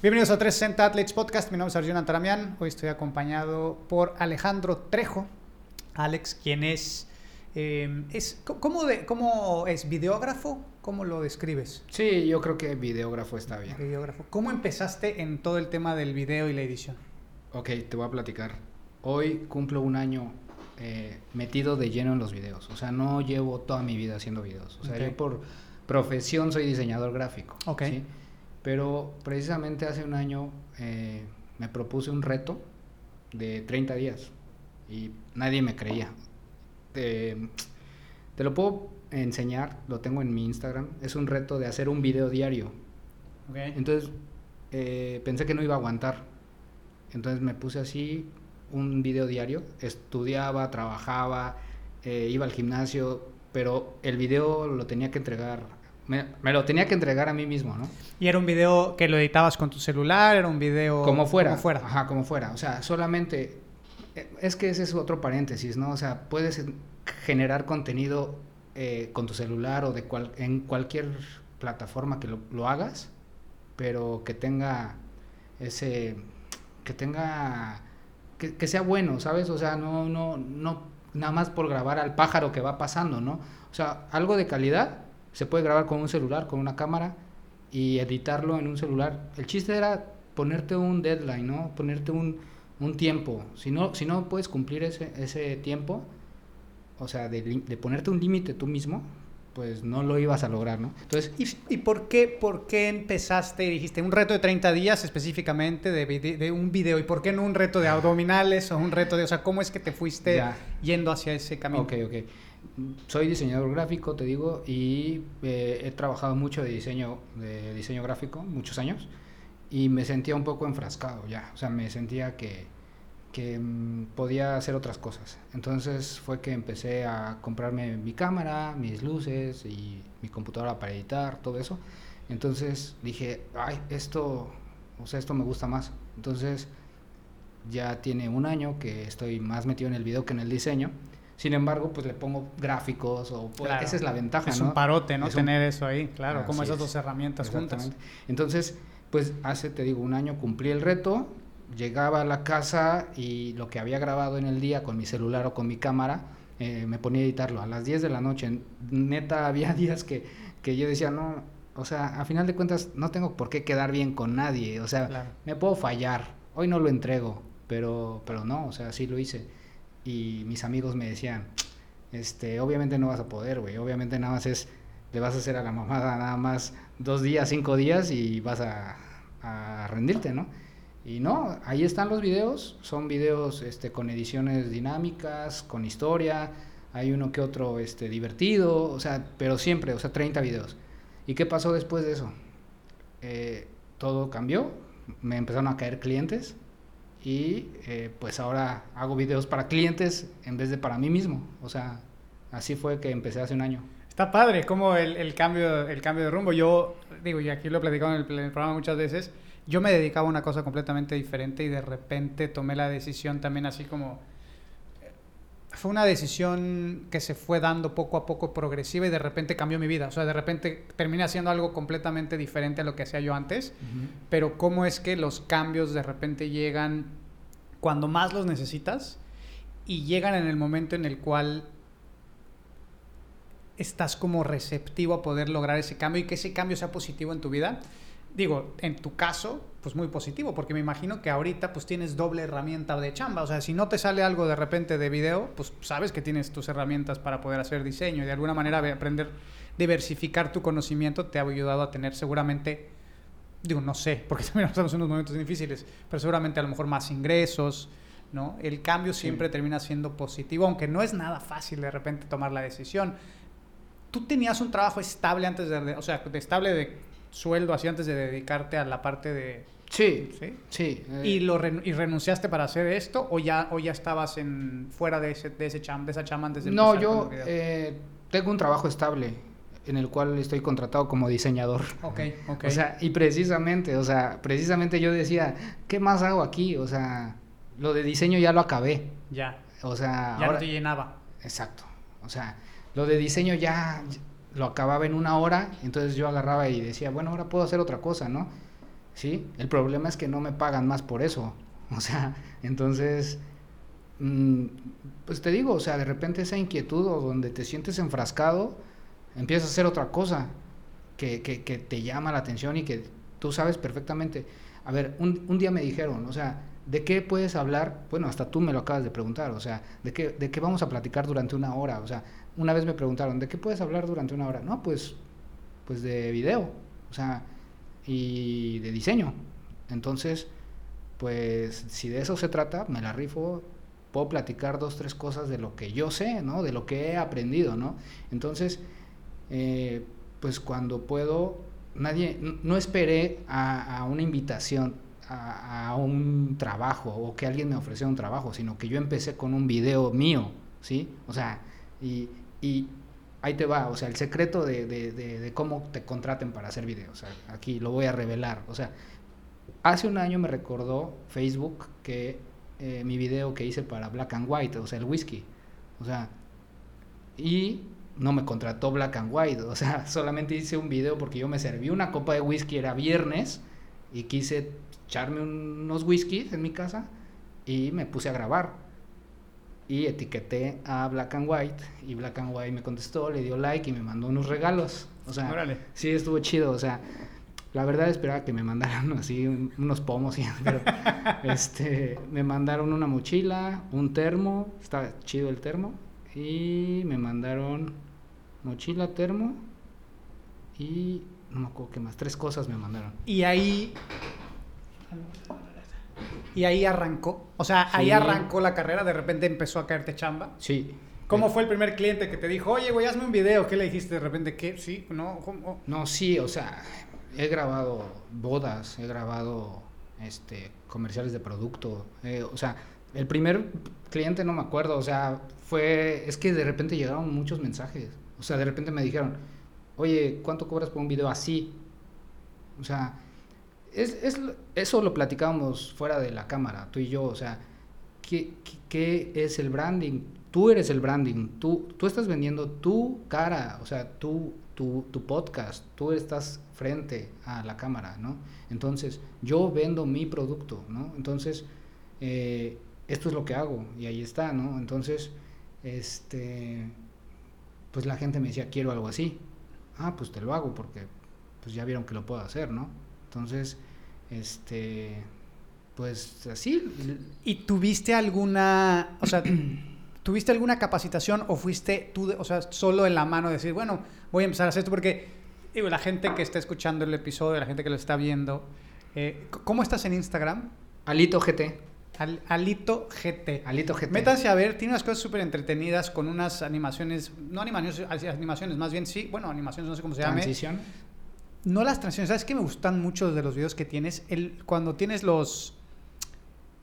Bienvenidos a 360 Athletes Podcast. Mi nombre es Arjuna Antaramian. Hoy estoy acompañado por Alejandro Trejo. Alex, quien es. eh, es ¿cómo, de, ¿Cómo es? ¿Videógrafo? ¿Cómo lo describes? Sí, yo creo que videógrafo está bien. Videógrafo. ¿Cómo empezaste en todo el tema del video y la edición? Ok, te voy a platicar. Hoy cumplo un año eh, metido de lleno en los videos. O sea, no llevo toda mi vida haciendo videos. O sea, yo por profesión soy diseñador gráfico. Ok. ¿sí? Pero precisamente hace un año eh, me propuse un reto de 30 días y nadie me creía. Te, te lo puedo enseñar, lo tengo en mi Instagram. Es un reto de hacer un video diario. Entonces eh, pensé que no iba a aguantar. Entonces me puse así un video diario. Estudiaba, trabajaba, eh, iba al gimnasio, pero el video lo tenía que entregar. Me, me lo tenía que entregar a mí mismo, ¿no? ¿Y era un video que lo editabas con tu celular? ¿Era un video Como fuera. Como fuera. Ajá, como fuera. O sea, solamente. eh, Es que ese es otro paréntesis, ¿no? O sea, puedes generar contenido eh, con tu celular o de cual, en cualquier plataforma que lo, lo hagas, pero que tenga ese. que tenga. Que, que sea bueno, ¿sabes? O sea, no, no, no, nada más por grabar al pájaro que va pasando, ¿no? O sea, algo de calidad se puede grabar con un celular, con una cámara y editarlo en un celular. El chiste era ponerte un deadline, ¿no? Ponerte un, un tiempo. Si no, si no puedes cumplir ese, ese tiempo, o sea, de, de ponerte un límite tú mismo, pues no lo ibas a lograr, ¿no? Entonces, ¿Y, y por, qué, por qué empezaste y dijiste un reto de 30 días específicamente de, vide- de un video? ¿Y por qué no un reto de abdominales o un reto de... O sea, ¿cómo es que te fuiste Ya. yendo hacia ese camino? Ok, ok. Soy diseñador gráfico, te digo, y eh, he trabajado mucho de diseño, de diseño gráfico, muchos años, y me sentía un poco enfrascado ya. O sea, me sentía que, que mm, podía hacer otras cosas. Entonces fue que empecé a comprarme mi cámara, mis luces y mi computadora para editar, todo eso. Entonces dije, ay, esto, o sea, esto me gusta más. Entonces ya tiene un año que estoy más metido en el video que en el diseño. Sin embargo, pues le pongo gráficos o pues, Claro. esa es la ventaja, Es ¿no? un parote, ¿no? Es un- Tener eso ahí, claro, como esas es. dos herramientas juntas. Entonces, pues hace, te digo, un año cumplí el reto, llegaba a la casa y lo que había grabado en el día con mi celular o con mi cámara, eh, me ponía a editarlo a las 10 de la noche. Neta, había días que, que yo decía, no, o sea, a final de cuentas no tengo por qué quedar bien con nadie, o sea, Claro. me puedo fallar, hoy no lo entrego, pero, pero no, o sea, sí lo hice. Y mis amigos me decían, este, obviamente no vas a poder, güey, obviamente nada más es, le vas a hacer a la mamada nada más dos días, cinco días y vas a, a rendirte, ¿no? Y no, ahí están los videos, son videos este, con ediciones dinámicas, con historia, hay uno que otro este, divertido, o sea, pero siempre, o sea, 30 videos. ¿Y qué pasó después de eso? Eh, todo cambió, me empezaron a caer clientes y eh, pues ahora hago videos para clientes en vez de para mí mismo. O sea, así fue que empecé hace un año. Está padre, como el, el cambio, el cambio de rumbo. Yo, digo, y aquí lo he platicado en el, en el programa muchas veces, yo me dedicaba a una cosa completamente diferente y de repente tomé la decisión también así como... Fue una decisión que se fue dando poco a poco progresiva y de repente cambió mi vida. O sea, de repente terminé haciendo algo completamente diferente a lo que hacía yo antes. Pero cómo es que los cambios de repente llegan cuando más los necesitas y llegan en el momento en el cual estás como receptivo a poder lograr ese cambio y que ese cambio sea positivo en tu vida. Digo, en tu caso, pues muy positivo, porque me imagino que ahorita pues tienes doble herramienta de chamba. O sea, si no te sale algo de repente de video, pues sabes que tienes tus herramientas para poder hacer diseño y de alguna manera aprender, diversificar tu conocimiento te ha ayudado a tener seguramente, digo, no sé, porque también estamos en unos momentos difíciles, pero seguramente a lo mejor más ingresos, ¿no? El cambio siempre termina siendo positivo, aunque no es nada fácil de repente tomar la decisión. ¿Tú tenías un trabajo estable antes de, o sea, de estable de sueldo así antes de dedicarte a la parte de... Sí, ¿Sí? sí. eh, ¿Y, lo ren- ¿Y renunciaste para hacer esto o ya, o ya estabas en, fuera de, ese, de, ese cham, de esa chamba antes de no, yo eh, tengo un trabajo estable en el cual estoy contratado como diseñador. Ok, ok. O sea, y precisamente, o sea, precisamente yo decía, ¿qué más hago aquí? O sea, lo de diseño ya lo acabé. ya, O sea, ya ahora... no te llenaba. Exacto. O sea, lo de diseño ya lo acababa en una hora, entonces yo agarraba y decía, bueno, ahora puedo hacer otra cosa, ¿no? Sí, el problema es que no me pagan más por eso. O sea, entonces, mm, pues te digo, o sea, de repente esa inquietud o donde te sientes enfrascado, empiezas a hacer otra cosa que, que, que te llama la atención y que tú sabes perfectamente. A ver, un, un día me dijeron, o sea, ¿de qué puedes hablar? Bueno, hasta tú me lo acabas de preguntar, o sea, ¿de qué, ¿de qué vamos a platicar durante una hora? O sea, una vez me preguntaron, ¿de qué puedes hablar durante una hora? No, pues, pues de video, o sea, y de diseño. Entonces, pues, si de eso se trata, me la rifo, puedo platicar dos, tres cosas de lo que yo sé, ¿no? De lo que he aprendido, ¿no? Entonces, eh, pues cuando puedo, nadie, no esperé a, una invitación, a, un trabajo o que alguien me ofreciera un trabajo, sino que yo empecé con un video mío, ¿sí? O sea, y, ahí te va, o sea, el secreto de, cómo te contraten para hacer videos, aquí lo voy a revelar, o sea, hace un año me recordó Facebook que eh, mi video que hice para Black and White, o sea, el whisky, o sea, y no me contrató Black and White, o sea, solamente hice un video porque yo me serví una copa de whisky, era viernes, y quise echarme un- unos whiskies en mi casa y me puse a grabar. Y etiqueté a Black and White y Black and White me contestó, le dio like y me mandó unos regalos. O sea, Órale. sí estuvo chido, o sea, la verdad esperaba que me mandaran así un- unos pomos, y- pero este, me mandaron una mochila, un termo, está chido el termo, y me mandaron mochila, termo y no me acuerdo qué más, tres cosas me mandaron. Y ahí. Y ahí arrancó. O sea, ahí Sí. arrancó la carrera, de repente empezó a caerte chamba. Sí. ¿Cómo Eh, fue el primer cliente que te dijo, oye, güey, hazme un video? ¿Qué le dijiste de repente? ¿Qué? ¿Sí? ¿No? ¿Cómo? No, sí, o sea, he grabado bodas, he grabado este comerciales de producto, eh, o sea, el primer cliente no me acuerdo, o sea, fue, es que de repente llegaron muchos mensajes, o sea, de repente me dijeron, oye, ¿cuánto cobras por un video así? O sea, es, es- eso lo platicábamos fuera de la cámara, tú y yo, o sea, ¿qué, qué, es el branding? Tú eres el branding, tú, tú estás vendiendo tu cara, o sea, tú, tu, tu podcast, tú estás frente a la cámara, ¿no? Entonces, yo vendo mi producto, ¿no? Entonces, eh, esto es lo que hago y ahí está, ¿no? Entonces, este, pues la gente me decía, quiero algo así. Ah, pues te lo hago porque pues ya vieron que lo puedo hacer, ¿no? Entonces, este, pues así, ¿Y tuviste alguna, o sea, tuviste alguna capacitación o fuiste tú, de- o sea, solo en la mano de decir, bueno, voy a empezar a hacer esto? Porque, digo, la gente que está escuchando el episodio, la gente que lo está viendo, eh, ¿cómo estás en Instagram? Alito GT, Al- Alito GT. Alito GT. Métanse a ver, tiene unas cosas súper entretenidas con unas animaciones, no animaciones, animaciones, más bien sí, bueno, animaciones, no sé cómo se llame. Transición. No las transiciones, ¿sabes qué me gustan mucho de los videos que tienes? El, cuando tienes los...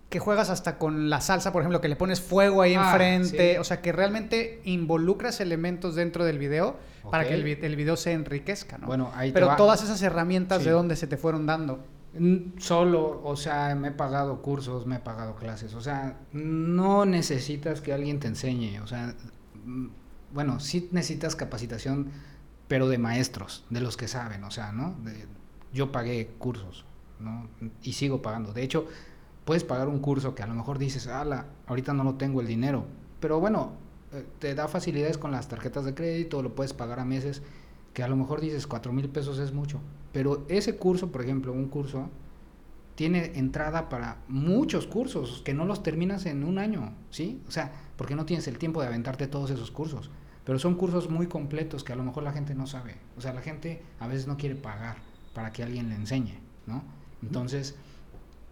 que juegas hasta con la salsa, por ejemplo, que le pones fuego ahí Ah, enfrente, sí. o sea, que realmente involucras elementos dentro del video para que el, vi- el video se enriquezca, ¿no? Bueno, ahí Pero todas esas herramientas, Sí. ¿de dónde se te fueron dando? Solo, o sea, me he pagado cursos, me he pagado clases, o sea, no necesitas que alguien te enseñe, o sea, mm, bueno, sí necesitas capacitación, pero de maestros, de los que saben, o sea, ¿no? De- yo pagué cursos, ¿no? Y sigo pagando. De hecho, puedes pagar un curso que a lo mejor dices, ala, ahorita no lo tengo el dinero, pero bueno, eh, te da facilidades con las tarjetas de crédito, lo puedes pagar a meses, que a lo mejor dices cuatro mil pesos es mucho, pero ese curso, por ejemplo, un curso, tiene entrada para muchos cursos que no los terminas en un año, ¿sí? O sea, porque no tienes el tiempo de aventarte todos esos cursos. Pero son cursos muy completos que a lo mejor la gente no sabe. O sea, la gente a veces no quiere pagar para que alguien le enseñe, ¿no? Entonces,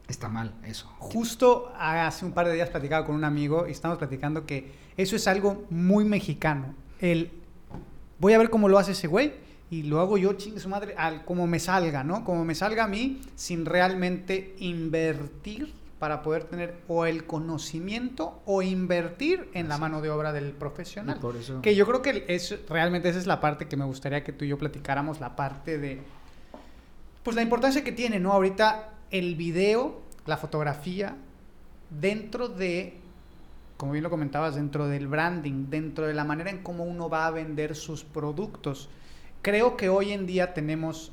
está mal eso. Justo hace un par de días platicaba con un amigo y estamos platicando que eso es algo muy mexicano. El voy a ver cómo lo hace ese güey y lo hago yo, chingue su madre, al, como me salga, ¿no? Como me salga a mí, sin realmente invertir para poder tener o el conocimiento o invertir en la mano de obra del profesional. por eso- Que yo creo que es realmente esa es la parte que me gustaría que tú y yo platicáramos, la parte de pues la importancia que tiene, ¿no? Ahorita el video, la fotografía dentro de como bien lo comentabas, dentro del branding, dentro de la manera en cómo uno va a vender sus productos. Creo que hoy en día tenemos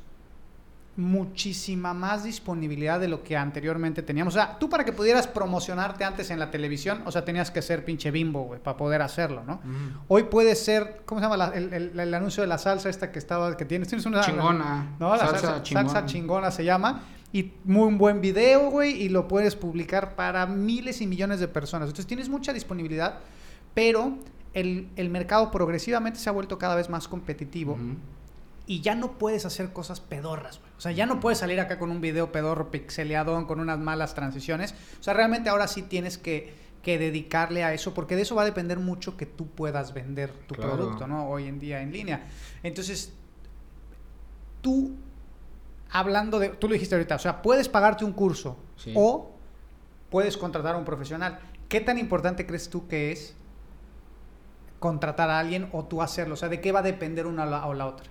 muchísima más disponibilidad de lo que anteriormente teníamos. O sea, tú para que pudieras promocionarte antes en la televisión, o sea, tenías que ser pinche bimbo, güey, para poder hacerlo, ¿no? Hoy puede ser, ¿cómo se llama? La- el, el- el anuncio de la salsa esta que estaba, que tienes, tienes una... Chingona. No, la Salsa salsa, chingona. salsa chingona se llama. Y muy buen video, güey, y lo puedes publicar para miles y millones de personas. Entonces tienes mucha disponibilidad, pero el, el mercado progresivamente se ha vuelto cada vez más competitivo y ya no puedes hacer cosas pedorras, güey. O sea, ya no puedes salir acá con un video pedorro pixeleadón, con unas malas transiciones. O sea, realmente ahora sí tienes que, que dedicarle a eso, porque de eso va a depender mucho que tú puedas vender tu Claro. producto, ¿no? Hoy en día en línea. Entonces, tú, hablando de, tú lo dijiste ahorita, o sea, puedes pagarte un curso Sí. o puedes contratar a un profesional. ¿Qué tan importante crees tú que es contratar a alguien o tú hacerlo? O sea, ¿de qué va a depender una o la- o la otra?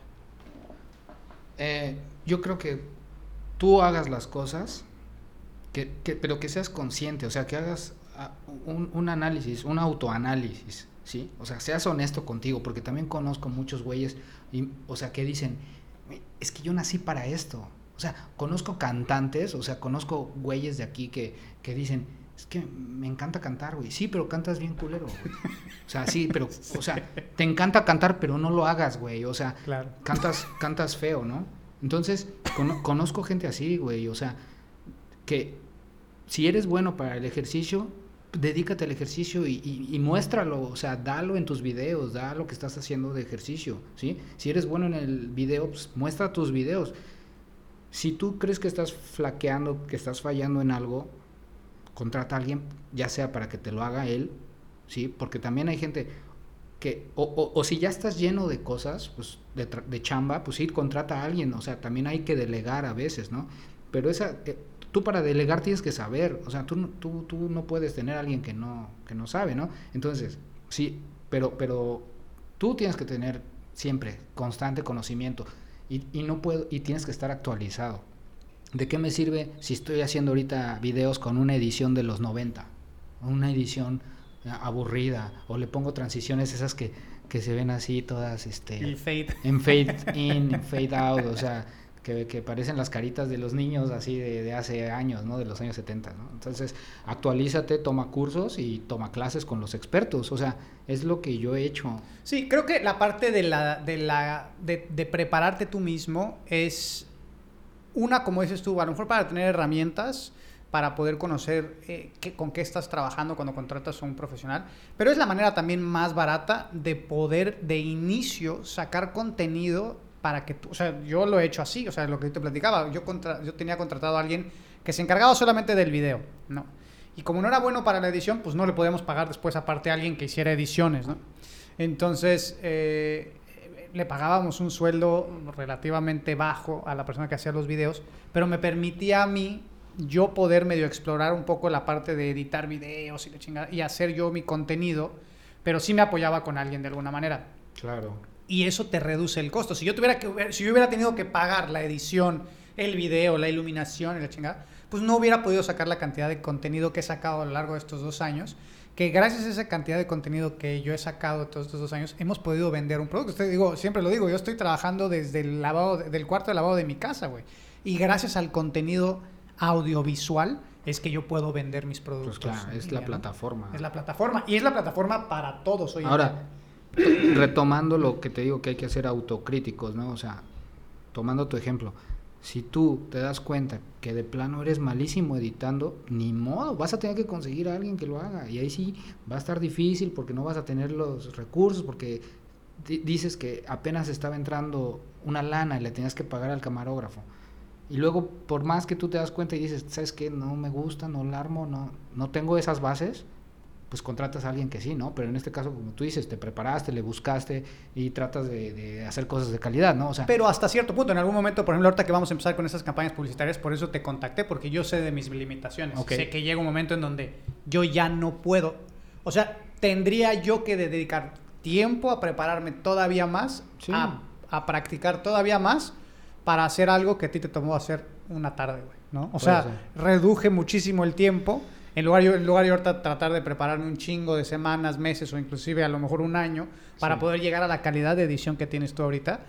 Eh, yo creo que tú hagas las cosas, que, que- pero que seas consciente, o sea, que hagas ah, un, un análisis, un autoanálisis, ¿sí? O sea, seas honesto contigo, porque también conozco muchos güeyes, y, o sea, que dicen, es que yo nací para esto. O sea, conozco cantantes, o sea, conozco güeyes de aquí que, que dicen, es que me encanta cantar, güey. Sí, pero cantas bien culero, güey. O sea, sí, pero, o sea, te encanta cantar, pero no lo hagas, güey. O sea, Claro. cantas, cantas feo, ¿no? Entonces, cono- conozco gente así, güey, o sea, que si eres bueno para el ejercicio, dedícate al ejercicio y, y- y muéstralo, o sea, dalo en tus videos, da lo que estás haciendo de ejercicio, ¿sí? Si eres bueno en el video, pues muestra tus videos. Si tú crees que estás flaqueando, que estás fallando en algo, contrata a alguien, ya sea para que te lo haga él, ¿sí? Porque también hay gente que, o, o- o si ya estás lleno de cosas, pues de, de chamba, pues sí, contrata a alguien, o sea, también hay que delegar a veces, ¿no? Pero esa, eh, tú para delegar tienes que saber, o sea, tú, no- tú, tú no puedes tener a alguien que no, que no sabe, ¿no? Entonces, sí, pero, pero tú tienes que tener siempre constante conocimiento y, y no puedo, y tienes que estar actualizado. ¿De qué me sirve si estoy haciendo ahorita videos con una edición de los 90? Una edición aburrida o le pongo transiciones esas que, que se ven así todas este El fade. en fade in, en fade out, o sea, que, que parecen las caritas de los niños así de, de hace años, ¿no? De los años 70, ¿no? Entonces, actualízate, toma cursos y toma clases con los expertos, o sea, es lo que yo he hecho. Sí, creo que la parte de la, de la, de, prepararte tú mismo es una, como dices tú, a lo mejor para tener herramientas para poder conocer eh, con qué estás trabajando cuando contratas a un profesional, pero es la manera también más barata de poder de inicio sacar contenido para que tú, o sea, yo lo he hecho así, o sea, lo que te platicaba, yo, contra- yo tenía contratado a alguien que se encargaba solamente del video, ¿no? Y como no era bueno para la edición, pues no le podíamos pagar después aparte a alguien que hiciera ediciones, ¿no? Entonces, eh, le pagábamos un sueldo relativamente bajo a la persona que hacía los videos, pero me permitía a mí yo poder medio explorar un poco la parte de editar videos y, y hacer yo mi contenido, pero sí me apoyaba con alguien de alguna manera. Claro. Y eso te reduce el costo. Si yo, tuviera que, si yo hubiera tenido que pagar la edición, el video, la iluminación y la chingada, pues no hubiera podido sacar la cantidad de contenido que he sacado a lo largo de estos dos años. Que gracias a esa cantidad de contenido que yo he sacado todos estos dos años, hemos podido vender un producto. Usted digo, siempre lo digo, yo estoy trabajando desde el lavado, de- del cuarto de lavado de mi casa, güey. Y gracias al contenido audiovisual es que yo puedo vender mis productos. Pues claro, es la plataforma. Es la plataforma. Y es la plataforma para todos hoy en Ahora. Retomando lo que te digo que hay que ser autocríticos, ¿no? O sea, tomando tu ejemplo, si tú te das cuenta que de plano eres malísimo editando, ni modo, vas a tener que conseguir a alguien que lo haga. Y ahí sí va a estar difícil porque no vas a tener los recursos, porque di- dices que apenas estaba entrando una lana y le tenías que pagar al camarógrafo. Y luego, por más que tú te das cuenta y dices, ¿sabes qué? No me gusta, no la armo, no, no tengo esas bases, pues contratas a alguien que sí, ¿no? Pero en este caso, como tú dices, te preparaste, le buscaste y tratas de, hacer cosas de calidad, ¿no? O sea, pero hasta cierto punto, en algún momento, por ejemplo, ahorita que vamos a empezar con esas campañas publicitarias, por eso te contacté, porque yo sé de mis limitaciones. Sé que llega un momento en donde yo ya no puedo. O sea, tendría yo que dedicar tiempo a prepararme todavía más, a, a, practicar todavía más para hacer algo que a ti te tomó hacer una tarde, güey, ¿no? O sea, reduje muchísimo el tiempo en lugar, en lugar de ahorita tratar de prepararme un chingo de semanas, meses o inclusive a lo mejor un año para poder llegar a la calidad de edición que tienes tú ahorita.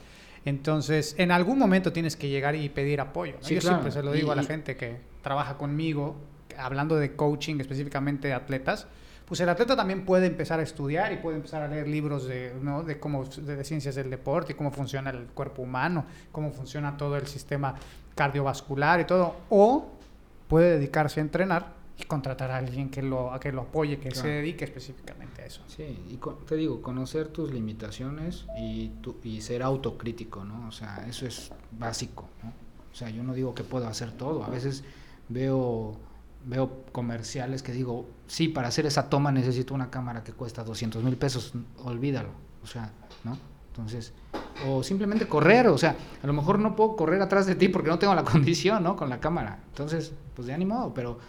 Entonces, en algún momento tienes que llegar y pedir apoyo. Yo siempre se lo digo a la gente que trabaja conmigo, hablando de coaching específicamente de atletas, pues el atleta también puede empezar a estudiar y puede empezar a leer libros de, ¿no? de cómo de ciencias del deporte y cómo funciona el cuerpo humano, cómo funciona todo el sistema cardiovascular y todo, o puede dedicarse a entrenar contratar a alguien que lo, a que lo apoye, que se dedique específicamente a eso. Sí, y te digo, conocer tus limitaciones y, tu, y ser autocrítico, ¿no? O sea, eso es básico, ¿no? O sea, yo no digo que puedo hacer todo, a veces veo veo comerciales que digo, sí, para hacer esa toma necesito una cámara que cuesta 200 mil pesos, olvídalo, o sea, ¿no? Entonces, o simplemente correr, o sea, a lo mejor no puedo correr atrás de ti porque no tengo la condición, ¿no? Con la cámara. Entonces, pues de ánimo, pero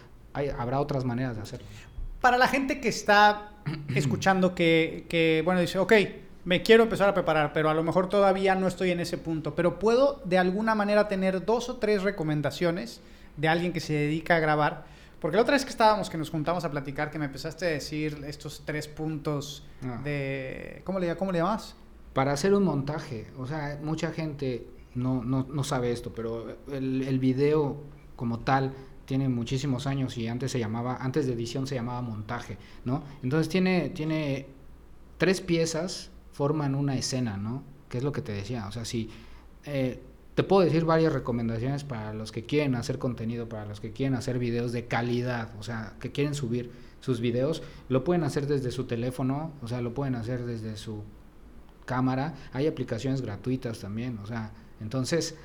habrá otras maneras de hacerlo. Para la gente que está escuchando que, que, bueno, dice, ok, me quiero empezar a preparar, pero a lo mejor todavía no estoy en ese punto, pero puedo de alguna manera tener dos o tres recomendaciones de alguien que se dedica a grabar. Porque la otra vez que estábamos, que nos juntamos a platicar, que me empezaste a decir estos tres puntos ah. de... ¿Cómo le, ¿Cómo le llamas? Para hacer un montaje. O sea, mucha gente no, no, no sabe esto, pero el, el video como tal tiene muchísimos años y antes se llamaba, antes de edición se llamaba montaje, ¿no? Entonces tiene, tiene tres piezas, forman una escena, ¿no? Que es lo que te decía, o sea, si eh, te puedo decir varias recomendaciones para los que quieren hacer contenido, para los que quieren hacer videos de calidad, o sea, que quieren subir sus videos, lo pueden hacer desde su teléfono, o sea, lo pueden hacer desde su cámara, hay aplicaciones gratuitas también, o sea, entonces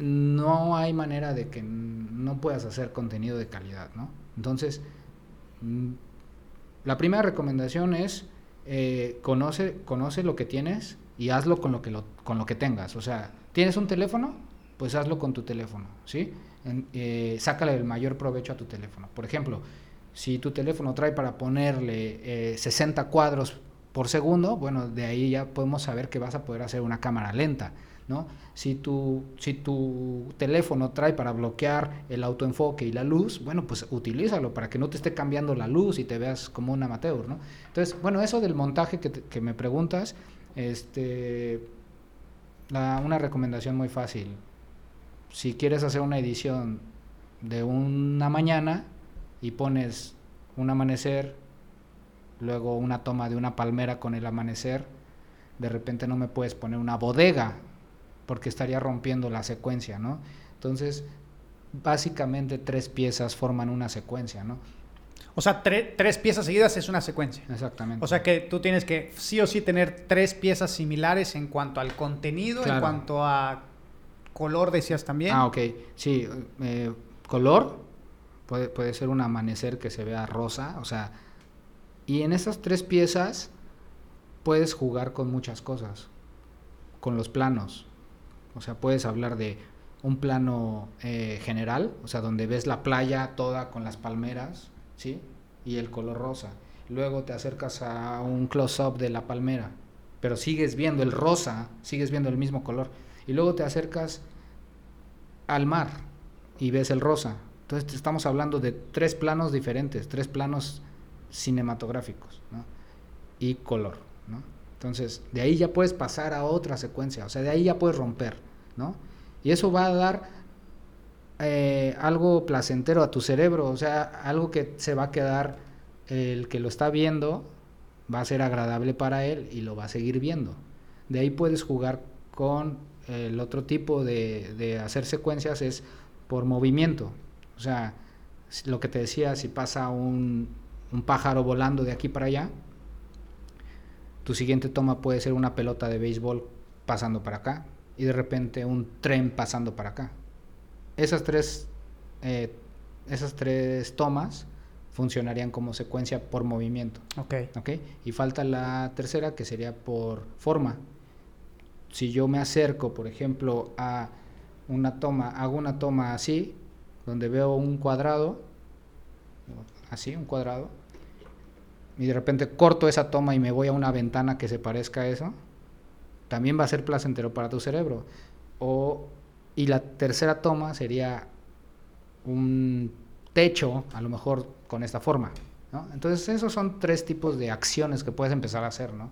no hay manera de que no puedas hacer contenido de calidad, ¿no? Entonces, mm, la primera recomendación es eh, conoce, conoce lo que tienes y hazlo con lo que, con lo que tengas. O sea, ¿tienes un teléfono? Pues hazlo con tu teléfono, ¿sí? Eh, sácale el mayor provecho a tu teléfono. Por ejemplo, si tu teléfono trae para ponerle 60 eh, cuadros por segundo, bueno, de ahí ya podemos saber que vas a poder hacer una cámara lenta. ¿No? Si tu, si tu teléfono trae para bloquear el autoenfoque y la luz, bueno, pues utilízalo para que no te esté cambiando la luz y te veas como un amateur, ¿no? Entonces, bueno, eso del montaje que, me preguntas, este, una recomendación muy fácil. Si quieres hacer una edición de una mañana y pones un amanecer, luego una toma de una palmera con el amanecer, de repente no me puedes poner una bodega porque estaría rompiendo la secuencia, ¿no? Entonces, básicamente tres piezas forman una secuencia, ¿no? O sea, tres piezas seguidas es una secuencia. Exactamente. O sea que tú tienes que sí o sí tener tres piezas similares en cuanto al contenido, en cuanto a color, decías también. Ah, ok. Sí, eh, color puede, puede ser un amanecer que se vea rosa, o sea, y en esas tres piezas puedes jugar con muchas cosas, con los planos, o sea, puedes hablar de un plano eh, general, o sea, donde ves la playa toda con las palmeras, ¿sí? Y el color rosa. Luego te acercas a un close-up de la palmera, pero sigues viendo el rosa, sigues viendo el mismo color. Y luego te acercas al mar y ves el rosa. Entonces estamos hablando de tres planos diferentes, tres planos cinematográficos. Y color, ¿no? Entonces, de ahí ya puedes pasar a otra secuencia, o sea, de ahí ya puedes romper, ¿no? Y eso va a dar eh, algo placentero a tu cerebro, o sea, algo que se va a quedar, el que lo está viendo va a ser agradable para él y lo va a seguir viendo. De ahí puedes jugar con el otro tipo de, hacer secuencias es por movimiento, o sea, lo que te decía, si pasa un pájaro volando de aquí para allá, tu siguiente toma puede ser una pelota de béisbol pasando para acá y de repente un tren pasando para acá. Esas tres, eh, esas tres tomas funcionarían como secuencia por movimiento. Ok. ¿ok? Y falta la tercera que sería por forma. Si yo me acerco, por ejemplo, a una toma, hago una toma así, donde veo un cuadrado, así, un cuadrado, y de repente corto esa toma y me voy a una ventana que se parezca a eso, también va a ser placentero para tu cerebro. O, y la tercera toma sería un techo, a lo mejor con esta forma. ¿no? Entonces, esos son tres tipos de acciones que puedes empezar a hacer, ¿no?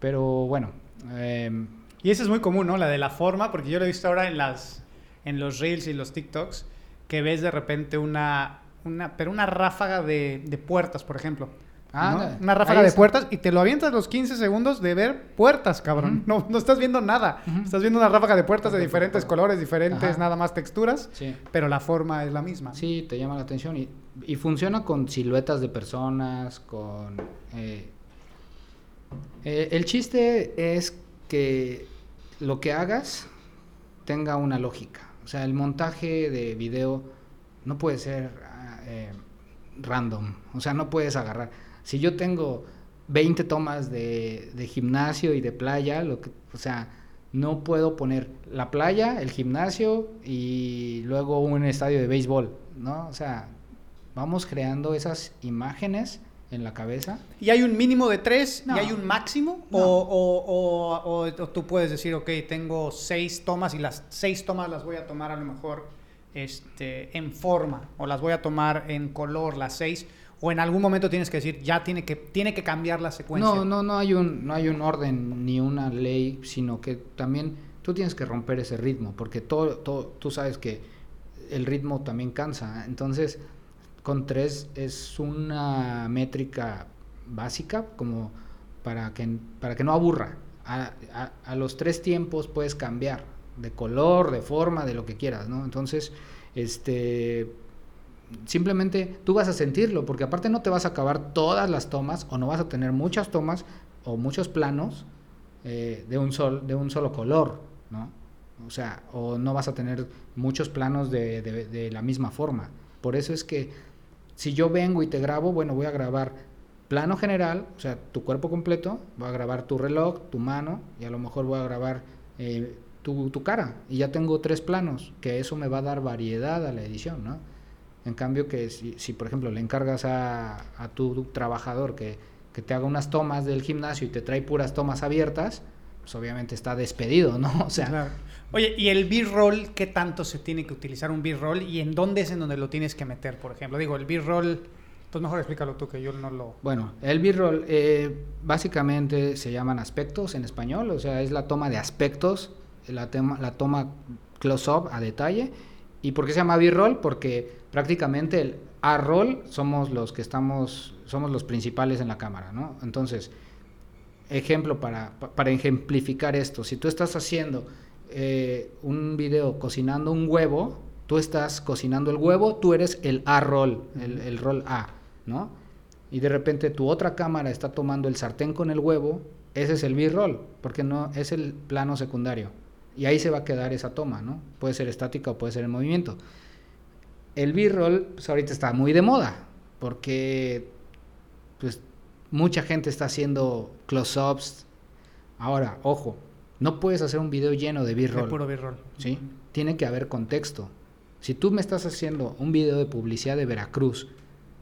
Pero bueno. Eh, y esa es muy común, ¿no? La de la forma, porque yo lo he visto ahora en las en los reels y los TikToks, que ves de repente una, una pero una ráfaga de puertas, por ejemplo. Ah, Una ráfaga de puertas y te lo avientas los 15 segundos de ver puertas, cabrón. no, no estás viendo nada. Estás viendo una ráfaga de puertas de diferentes colores, diferentes, Ajá. nada más texturas, Sí. pero la forma es la misma. Sí, te llama la atención y, y funciona con siluetas de personas, con... eh, eh, el chiste es que lo que hagas tenga una lógica. O sea, el montaje de video no puede ser ah, eh, random. O sea, no puedes agarrar. Si yo tengo 20 tomas de, de gimnasio y de playa, lo que, o sea, no puedo poner la playa, el gimnasio y luego un estadio de béisbol, ¿no? O sea, vamos creando esas imágenes en la cabeza. ¿Y hay un mínimo de tres No. y hay un máximo? No. O, o- o- o- o tú puedes decir, ok, tengo seis tomas y las seis tomas las voy a tomar a lo mejor este, en forma o las voy a tomar en color, las seis. O en algún momento tienes que decir, ya tiene que, tiene que cambiar la secuencia. No, no, no hay un, no hay un orden ni una ley, sino que también tú tienes que romper ese ritmo, porque todo, todo, tú sabes que el ritmo también cansa. Entonces, con tres es una métrica básica como para que, para que no aburra. A, a- a los tres tiempos puedes cambiar de color, de forma, de lo que quieras, ¿no? Entonces, este, simplemente tú vas a sentirlo, porque aparte no te vas a acabar todas las tomas o no vas a tener muchas tomas o muchos planos eh, de, un sol, de un solo color, ¿no? O sea, o no vas a tener muchos planos de, de- de la misma forma. Por eso es que si yo vengo y te grabo, bueno, voy a grabar plano general, o sea, tu cuerpo completo, voy a grabar tu reloj, tu mano, y a lo mejor voy a grabar eh, tu, tu cara, y ya tengo tres planos, que eso me va a dar variedad a la edición, ¿no? En cambio que si, si, por ejemplo, le encargas a, a tu trabajador que, que te haga unas tomas del gimnasio y te trae puras tomas abiertas, pues obviamente está despedido, ¿no? O sea, Claro. Oye, ¿y el B-roll qué tanto se tiene que utilizar un B-roll y en dónde es en donde lo tienes que meter, por ejemplo? Digo, el B-roll, pues mejor explícalo tú que yo no lo... Bueno, el B-roll eh, básicamente se llaman aspectos en español, o sea, es la toma de aspectos, la, tema- la toma close-up a detalle. ¿Y por qué se llama B-roll? Porque prácticamente el A-roll somos los que estamos, somos los principales en la cámara, ¿no? Entonces, ejemplo para, pa- para ejemplificar esto, si tú estás haciendo eh, un video cocinando un huevo, tú estás cocinando el huevo, tú eres el A-roll, el, el rol A, ¿no? Y de repente tu otra cámara está tomando el sartén con el huevo, ese es el B-roll, porque no es el plano secundario. Y ahí se va a quedar esa toma, ¿no? Puede ser estática o puede ser en movimiento. El B-roll, pues ahorita está muy de moda, porque pues mucha gente está haciendo close-ups. Ahora, ojo, no puedes hacer un video lleno de De B-roll. puro B-roll. ¿sí? Tiene que haber contexto. Si tú me estás haciendo un video de publicidad de Veracruz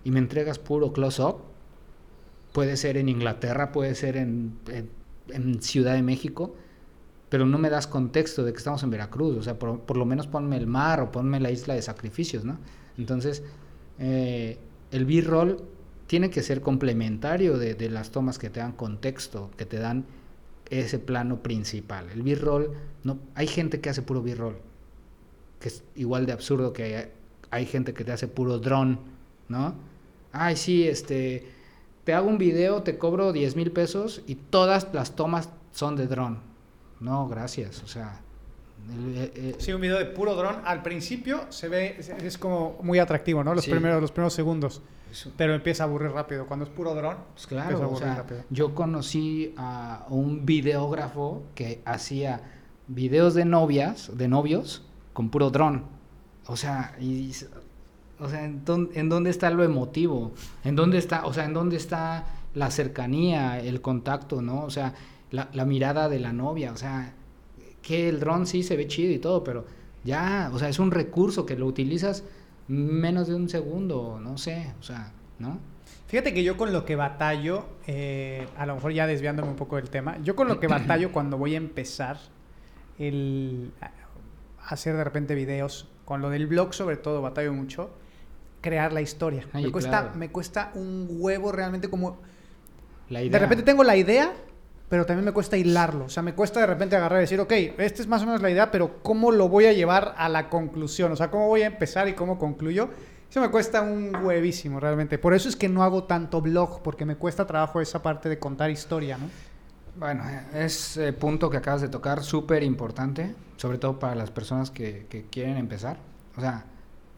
y me entregas puro close-up, puede ser en Inglaterra, puede ser en, en- en Ciudad de México, pero no me das contexto de que estamos en Veracruz. O sea, por, por lo menos ponme el mar o ponme la isla de sacrificios, ¿no? Entonces, eh, el B-roll tiene que ser complementario de, de las tomas que te dan contexto, que te dan ese plano principal. El B-roll, no, hay gente que hace puro B-roll, que es igual de absurdo que hay, hay gente que te hace puro drone, ¿no? Ay, sí, este, te hago un video, te cobro 10 mil pesos y todas las tomas son de drone. No, gracias, o sea... el- eh, eh, Sí, un video de puro dron. Al principio se ve, es, como muy atractivo, ¿no? Los, Sí. primeros, los primeros segundos. eso- Pero empieza a aburrir rápido. Cuando es puro dron, Pues empieza a claro, o aburrir sea, rápido. yo conocí a un videógrafo que hacía videos de novias, de novios, con puro dron. O sea, y o sea, ¿en ¿en dónde está lo emotivo? ¿En dónde está, o sea, en dónde está la cercanía, el contacto, ¿no? O sea, la, la mirada de la novia, o sea, que el dron sí se ve chido y todo, pero ya, o sea, es un recurso que lo utilizas menos de un segundo, no sé, o sea, ¿no? Fíjate que yo con lo que batallo, eh, a lo mejor ya desviándome un poco del tema, yo con lo que batallo cuando voy a empezar el a hacer de repente videos, con lo del blog sobre todo batallo mucho, crear la historia. Ay, me, cuesta, claro. me cuesta un huevo realmente como... La De repente tengo la idea, pero también me cuesta hilarlo. O sea, me cuesta de repente agarrar y decir, ok, esta es más o menos la idea, pero ¿cómo lo voy a llevar a la conclusión? O sea, ¿cómo voy a empezar y cómo concluyo? Eso me cuesta un huevísimo realmente. Por eso es que no hago tanto blog, porque me cuesta trabajo esa parte de contar historia, ¿no? Bueno, es eh, punto que acabas de tocar súper importante, sobre todo para las personas que, que quieren empezar. O sea,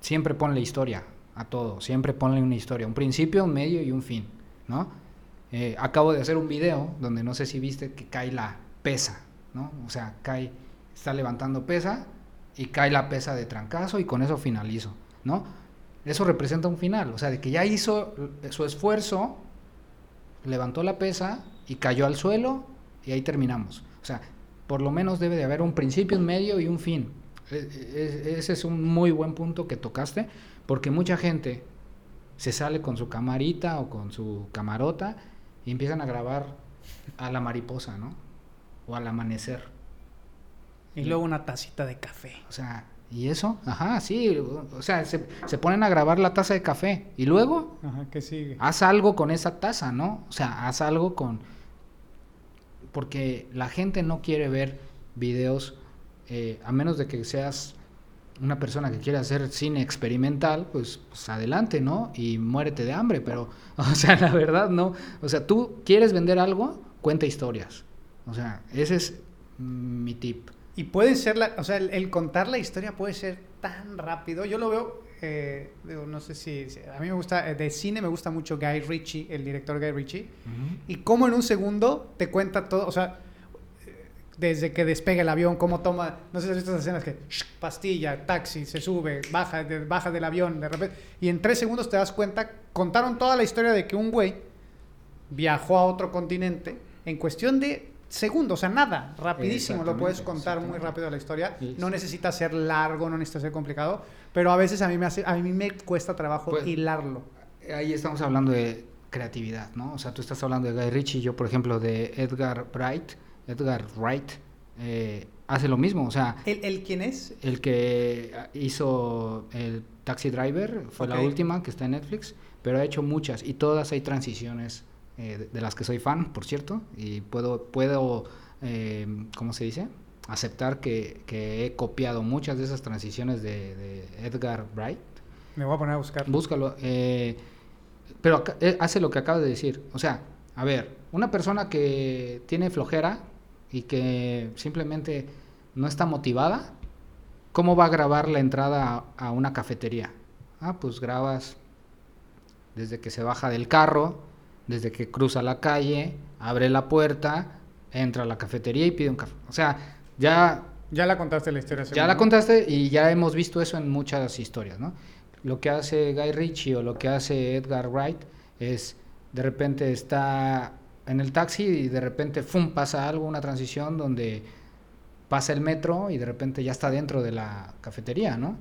siempre ponle historia a todo, siempre ponle una historia, un principio, un medio y un fin, ¿no? Eh, acabo de hacer un video donde no sé si viste que cae la pesa, ¿no? O sea, cae, está levantando pesa y cae la pesa de trancazo y con eso finalizo, ¿no? Eso representa un final, o sea, de que ya hizo su esfuerzo, levantó la pesa y cayó al suelo y ahí terminamos. O sea, por lo menos debe de haber un principio, un medio y un fin. E- e- Ese es un muy buen punto que tocaste, porque mucha gente se sale con su camarita o con su camarota y empiezan a grabar a la mariposa, ¿no? O al amanecer. Y luego una tacita de café. O sea, ¿y eso? Ajá, sí. O sea, se, se ponen a grabar la taza de café. ¿Y luego? Ajá, ¿qué sigue? haz algo con esa taza, ¿no? O sea, haz algo con... Porque la gente no quiere ver videos, eh, a menos de que seas una persona que quiere hacer cine experimental, pues, pues adelante, ¿no? Y muérete de hambre, pero, o sea, la verdad, no. O sea, tú quieres vender algo, cuenta historias. O sea, ese es mi tip. Y puede ser, la, o sea, el, el contar la historia puede ser tan rápido. Yo lo veo, eh, digo, no sé si, a mí me gusta, eh, de cine me gusta mucho Guy Ritchie, el director Guy Ritchie. Y cómo en un segundo te cuenta todo, o sea, desde que despega el avión, cómo toma, no sé si has visto esas escenas que shh, pastilla, taxi, se sube, baja, de- baja del avión, de repente, y en tres segundos te das cuenta, contaron toda la historia de que un güey viajó a otro continente en cuestión de segundos, o sea, nada, rapidísimo, lo puedes contar muy rápido la historia, no necesita ser largo, no necesita ser complicado, pero a veces a mí me hace, a mí me cuesta trabajo Pues- hilarlo. Ahí estamos hablando de creatividad, ¿no? O sea, tú estás hablando de Guy Ritchie, yo, por ejemplo, de Edgar Wright. Edgar Wright eh, hace lo mismo, o sea, ¿El, el quién es? el que hizo el Taxi Driver fue la última que está en Netflix, pero ha hecho muchas y todas hay transiciones eh, de, de las que soy fan, por cierto, y puedo, puedo eh, ¿cómo se dice? Aceptar que, que he copiado muchas de esas transiciones de, de Edgar Wright. Me voy a poner a buscar. Búscalo. eh, pero eh, hace lo que acabas de decir. O sea, a ver, una persona que tiene flojera y que simplemente no está motivada, ¿cómo va a grabar la entrada a, a una cafetería? Ah, pues grabas desde que se baja del carro, desde que cruza la calle, abre la puerta, entra a la cafetería y pide un café. O sea, ya Ya la contaste la historia. ya la contaste y ya hemos visto eso en muchas historias, ¿no? Lo que hace Guy Ritchie o lo que hace Edgar Wright es de repente está en el taxi y de repente ¡fum! pasa algo, una transición donde pasa el metro y de repente ya está dentro de la cafetería, ¿no?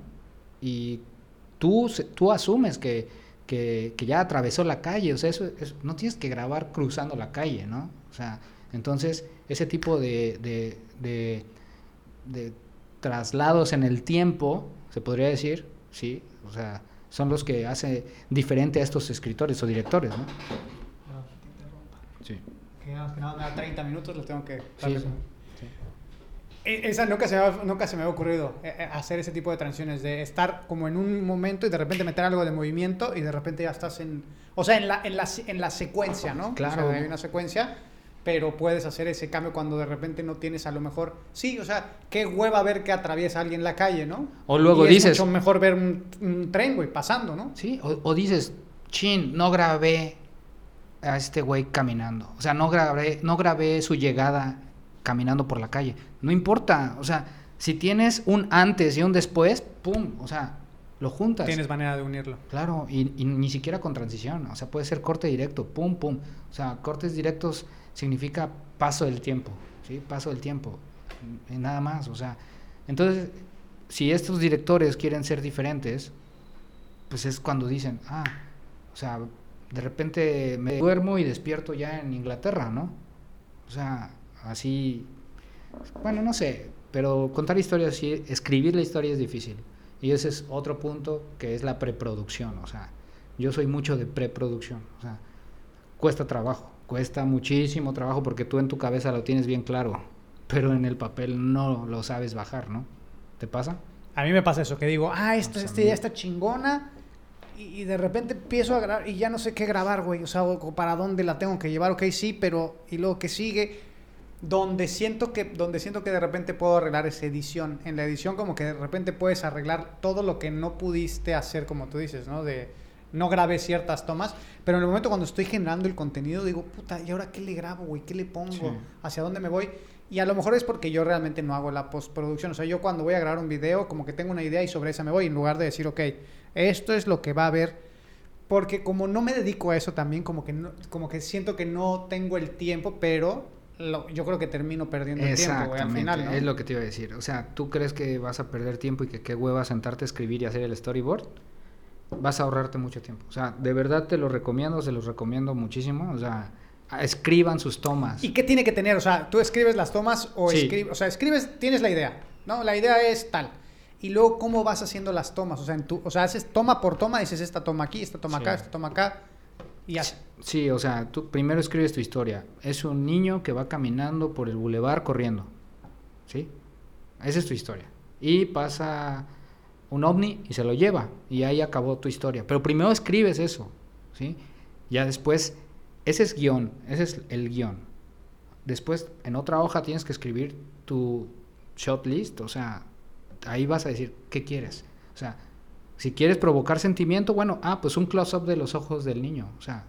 Y tú, tú asumes que, que, que ya atravesó la calle, o sea, eso, eso- no tienes que grabar cruzando la calle, ¿no? O sea, entonces ese tipo de, de, de, de traslados en el tiempo, se podría decir, sí, o sea, son los que hace diferente a estos escritores o directores, ¿no? Sí. Que nada, que nada, me da 30 minutos, los tengo que... Sí, sí. E- Esa nunca se, me, ha- nunca se me había ocurrido eh, eh, hacer ese tipo de transiciones, de estar como en un momento y de repente meter algo de movimiento y de repente ya estás en... O sea, en la, en la, en la secuencia, ¿no? Claro. O sea, hay una secuencia, pero puedes hacer ese cambio cuando de repente no tienes a lo mejor... Sí, o sea, qué hueva ver que atraviesa alguien la calle, ¿no? O luego Y dices- Es mucho mejor ver un, un tren, güey, pasando, ¿no? Sí, o, o dices, chin, no grabé a este güey caminando. O sea, no grabé, no grabé su llegada caminando por la calle. No importa, o sea, si tienes un antes y un después, pum, o sea, lo juntas. Tienes manera de unirlo. Claro, y, y ni siquiera con transición, o sea, puede ser corte directo, pum, pum. O sea, cortes directos significa paso del tiempo, ¿sí? Paso del tiempo, y nada más, o sea. Entonces, si estos directores quieren ser diferentes, pues es cuando dicen, ah, o sea, de repente me duermo y despierto ya en Inglaterra, ¿no? O sea, así, bueno, no sé, pero contar historias, sí, escribir la historia es difícil. Y ese es otro punto que es la preproducción. O sea, yo soy mucho de preproducción. O sea, cuesta trabajo, cuesta muchísimo trabajo porque tú en tu cabeza lo tienes bien claro, pero en el papel no lo sabes bajar, ¿no? ¿Te pasa? A mí me pasa eso, que digo, ah, esta, esta idea está chingona. Y, de repente empiezo a grabar y ya no sé qué grabar, güey. O sea, para dónde la tengo que llevar, ok, sí, pero. Y luego que sigue donde siento que donde siento que de repente puedo arreglar esa edición en la edición como que de repente puedes arreglar todo lo que no pudiste hacer como tú dices no de no grabé ciertas tomas pero en el momento cuando estoy generando el contenido digo puta y ahora qué le grabo güey qué le pongo Sí. hacia dónde me voy y a lo mejor es porque yo realmente no hago la postproducción o sea yo cuando voy a grabar un video como que tengo una idea y sobre esa me voy en lugar de decir ok esto es lo que va a haber porque como no me dedico a eso también como que no- como que siento que no tengo el tiempo pero lo- yo creo que termino perdiendo el tiempo güey, al final ¿no? es lo que te iba a decir. O sea, ¿tú crees que vas a perder tiempo y que qué hueva sentarte a escribir y hacer el storyboard? Vas a ahorrarte mucho tiempo. O sea, de verdad te lo recomiendo, se los recomiendo muchísimo. O sea, escriban sus tomas. ¿Y qué tiene que tener? O sea, tú escribes las tomas o Sí. escribes, o sea, escribes, tienes la idea, ¿no? La idea es tal. Y luego, ¿cómo vas haciendo las tomas? O sea, en tu, o sea, haces toma por toma, dices esta toma aquí, esta toma Sí. acá, esta toma acá, y ya. Sí, o sea, tú primero escribes tu historia. Es un niño que va caminando por el bulevar corriendo. ¿Sí? Esa es tu historia. Y pasa un ovni y se lo lleva. Y ahí acabó tu historia. Pero primero escribes eso. ¿Sí? Ya después, ese es guion. Ese es el guion. Después, en otra hoja tienes que escribir tu shot list. O sea, ahí vas a decir qué quieres. O sea, si quieres provocar sentimiento, bueno, ah, pues un close-up de los ojos del niño. O sea,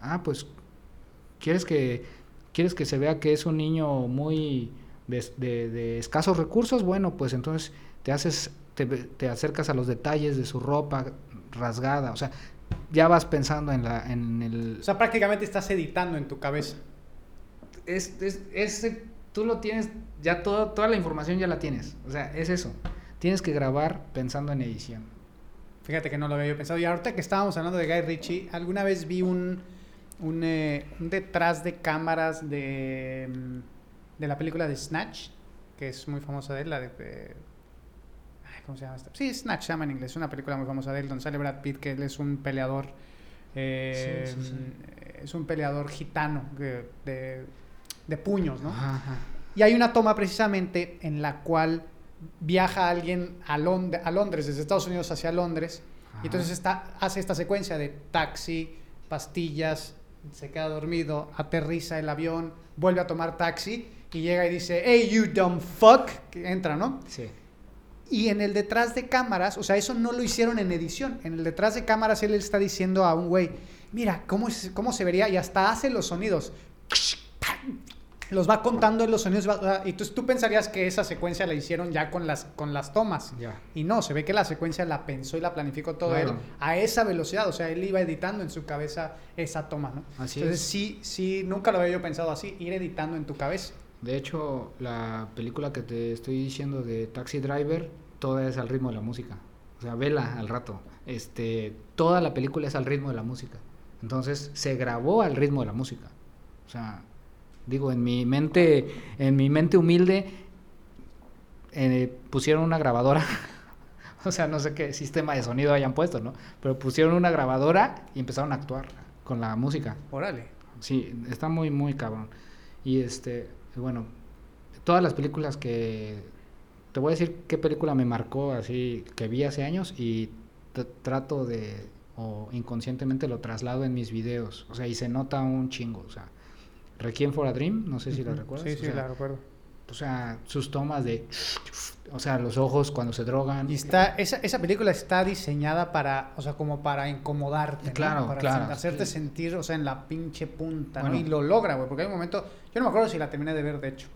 ah, pues quieres que quieres que se vea que es un niño muy de, de- de escasos recursos, bueno, pues entonces te haces, te, te acercas a los detalles de su ropa rasgada, o sea, ya vas pensando en la, en el, O sea, prácticamente estás editando en tu cabeza. es, es- es- tú lo tienes, ya todo, toda la información ya la tienes, o sea, es eso, tienes que grabar pensando en edición. Fíjate que no lo había yo pensado. Y ahorita que estábamos hablando de Guy Ritchie, alguna vez vi un, un, eh, un detrás de cámaras de, mm, de la película de Snatch, que es muy famosa de él, la de... ¿Cómo se llama esta? Sí, Snatch se llama en inglés, es una película muy famosa de él, donde sale Brad Pitt, que él es un peleador... eh, Sí, sí, sí. Es un peleador gitano de, de, de puños, ¿no? Ajá, ajá. Y hay una toma precisamente en la cual viaja alguien a, Lond- a Londres, desde Estados Unidos hacia Londres, Ajá. y entonces está, hace esta secuencia de taxi, pastillas, se queda dormido, aterriza el avión, vuelve a tomar taxi y llega y dice, hey you dumb fuck, que entra, ¿no? Sí. Y en el detrás de cámaras, o sea, eso no lo hicieron en edición. En el detrás de cámaras él le está diciendo a un güey, mira, ¿cómo, es- cómo se vería? Y hasta hace los sonidos. Los va contando en los sonidos. y entonces tú pensarías que esa secuencia la hicieron ya con las, con las tomas. Y no, se ve que la secuencia la pensó y la planificó todo Claro. él a esa velocidad. O sea, él iba editando en su cabeza esa toma, ¿no? Así Entonces es. sí, sí, nunca lo había yo pensado así, ir editando en tu cabeza. De hecho, la película que te estoy diciendo de Taxi Driver, toda es al ritmo de la música. O sea, vela al rato. Este, toda la película es al ritmo de la música. Entonces, se grabó al ritmo de la música. O sea, digo, en mi mente, en mi mente humilde, eh, pusieron una grabadora. o sea, no sé qué sistema de sonido hayan puesto, ¿no? Pero pusieron una grabadora y empezaron a actuar con la música. Órale. Sí, está muy, muy cabrón. Y este, bueno, todas las películas que. Te voy a decir qué película me marcó así que vi hace años y trato de. o inconscientemente lo traslado en mis videos. O sea, y se nota un chingo. O sea, Requiem for a Dream, no sé si la recuerdas. Sí, o sí, sea, la recuerdo. O sea, sus tomas de. O sea, los ojos cuando se drogan. Y está, esa, esa película está diseñada para, o sea, como para incomodarte, ¿no? Claro, para claro. hacerte sentir, o sea, en la pinche punta, ¿no? Bueno. Y lo logra, güey, porque hay un momento, yo no me acuerdo si la terminé de ver, de hecho,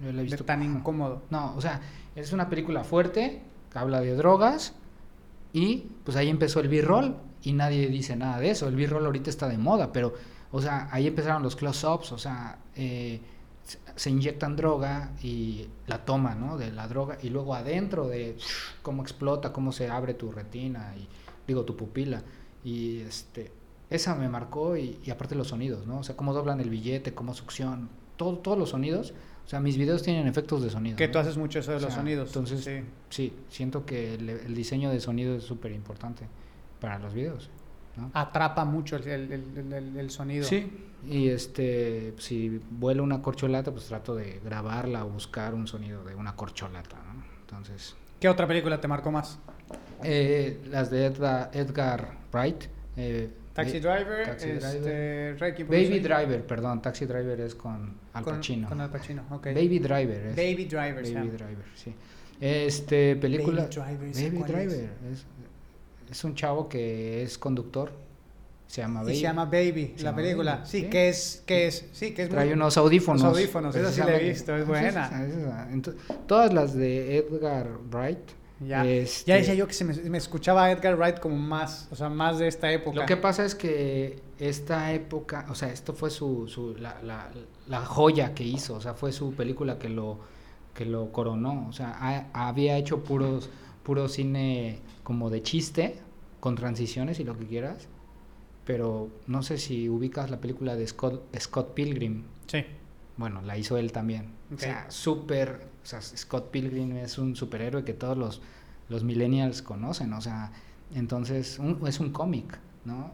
Yo la he de visto- tan ajá. incómodo. No, o sea, es una película fuerte, que habla de drogas, Y pues ahí empezó el B-roll y nadie dice nada de eso. El B-roll ahorita está de moda, pero, o sea, ahí empezaron los close-ups, o sea, eh, se inyectan droga y la toma, ¿no? De la droga y luego adentro de cómo explota, cómo se abre tu retina y digo tu pupila y este esa me marcó y, aparte los sonidos, ¿no? O sea, cómo doblan el billete, cómo succión, todo, todos los sonidos. O sea, mis videos tienen efectos de sonido. Que tú haces mucho eso de los sonidos. Entonces, sí, sí siento que el, diseño de sonido es súper importante para los videos. ¿no? Atrapa mucho el, el, el, sonido. Sí, y este, si vuelo una corcholata, pues trato de grabarla o buscar un sonido de una corcholata, ¿no? Entonces... ¿Qué otra película te marcó más? Eh, las de Edgar, Edgar Wright. Eh, Taxi Driver, este, Baby Driver, perdón, Taxi Driver es con Al Pacino. Con, Al Pacino, ok. Baby Driver. Es, Baby Driver, Baby Driver, sí. Este, película... Baby Driver, Baby Driver. Es? Es, un chavo que es conductor. Se llama Baby. se llama Baby, la película. sí, que es, que es, sí, que es Trae unos audífonos. Unos audífonos, esa sí la he visto, es buena. todas las de Edgar Wright ya, ya decía yo que se me, escuchaba Edgar Wright como más, o sea, más de esta época. Lo que pasa es que esta época, o sea, esto fue su, su la, la, la, joya que hizo, o sea, fue su película que lo, que lo coronó, o sea, había hecho puros, puro cine como de chiste, con transiciones y lo que quieras, pero no sé si ubicas la película de Scott, Scott Pilgrim. Sí. Bueno, la hizo él también. O sea, súper o sea, Scott Pilgrim es un superhéroe que todos los, los millennials conocen, o sea, entonces es un cómic, ¿no?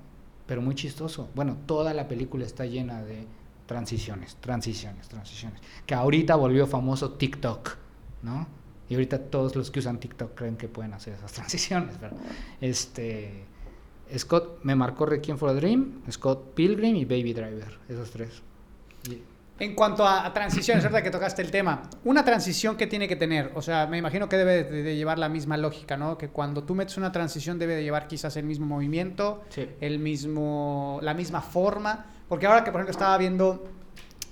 Pero muy chistoso. Bueno, toda la película está llena de transiciones, transiciones, transiciones. Que ahorita volvió famoso TikTok, ¿no? Y ahorita todos los que usan TikTok creen que pueden hacer esas transiciones, pero este Scott me marcó Requiem for a Dream, Scott Pilgrim y Baby Driver, esos tres. En cuanto a, transiciones, ¿verdad que tocaste el tema? Una transición que tiene que tener, o sea, me imagino que debe de, llevar la misma lógica, ¿no? Que cuando tú metes una transición debe de llevar quizás el mismo movimiento, el mismo, la misma forma, porque ahora que por ejemplo estaba viendo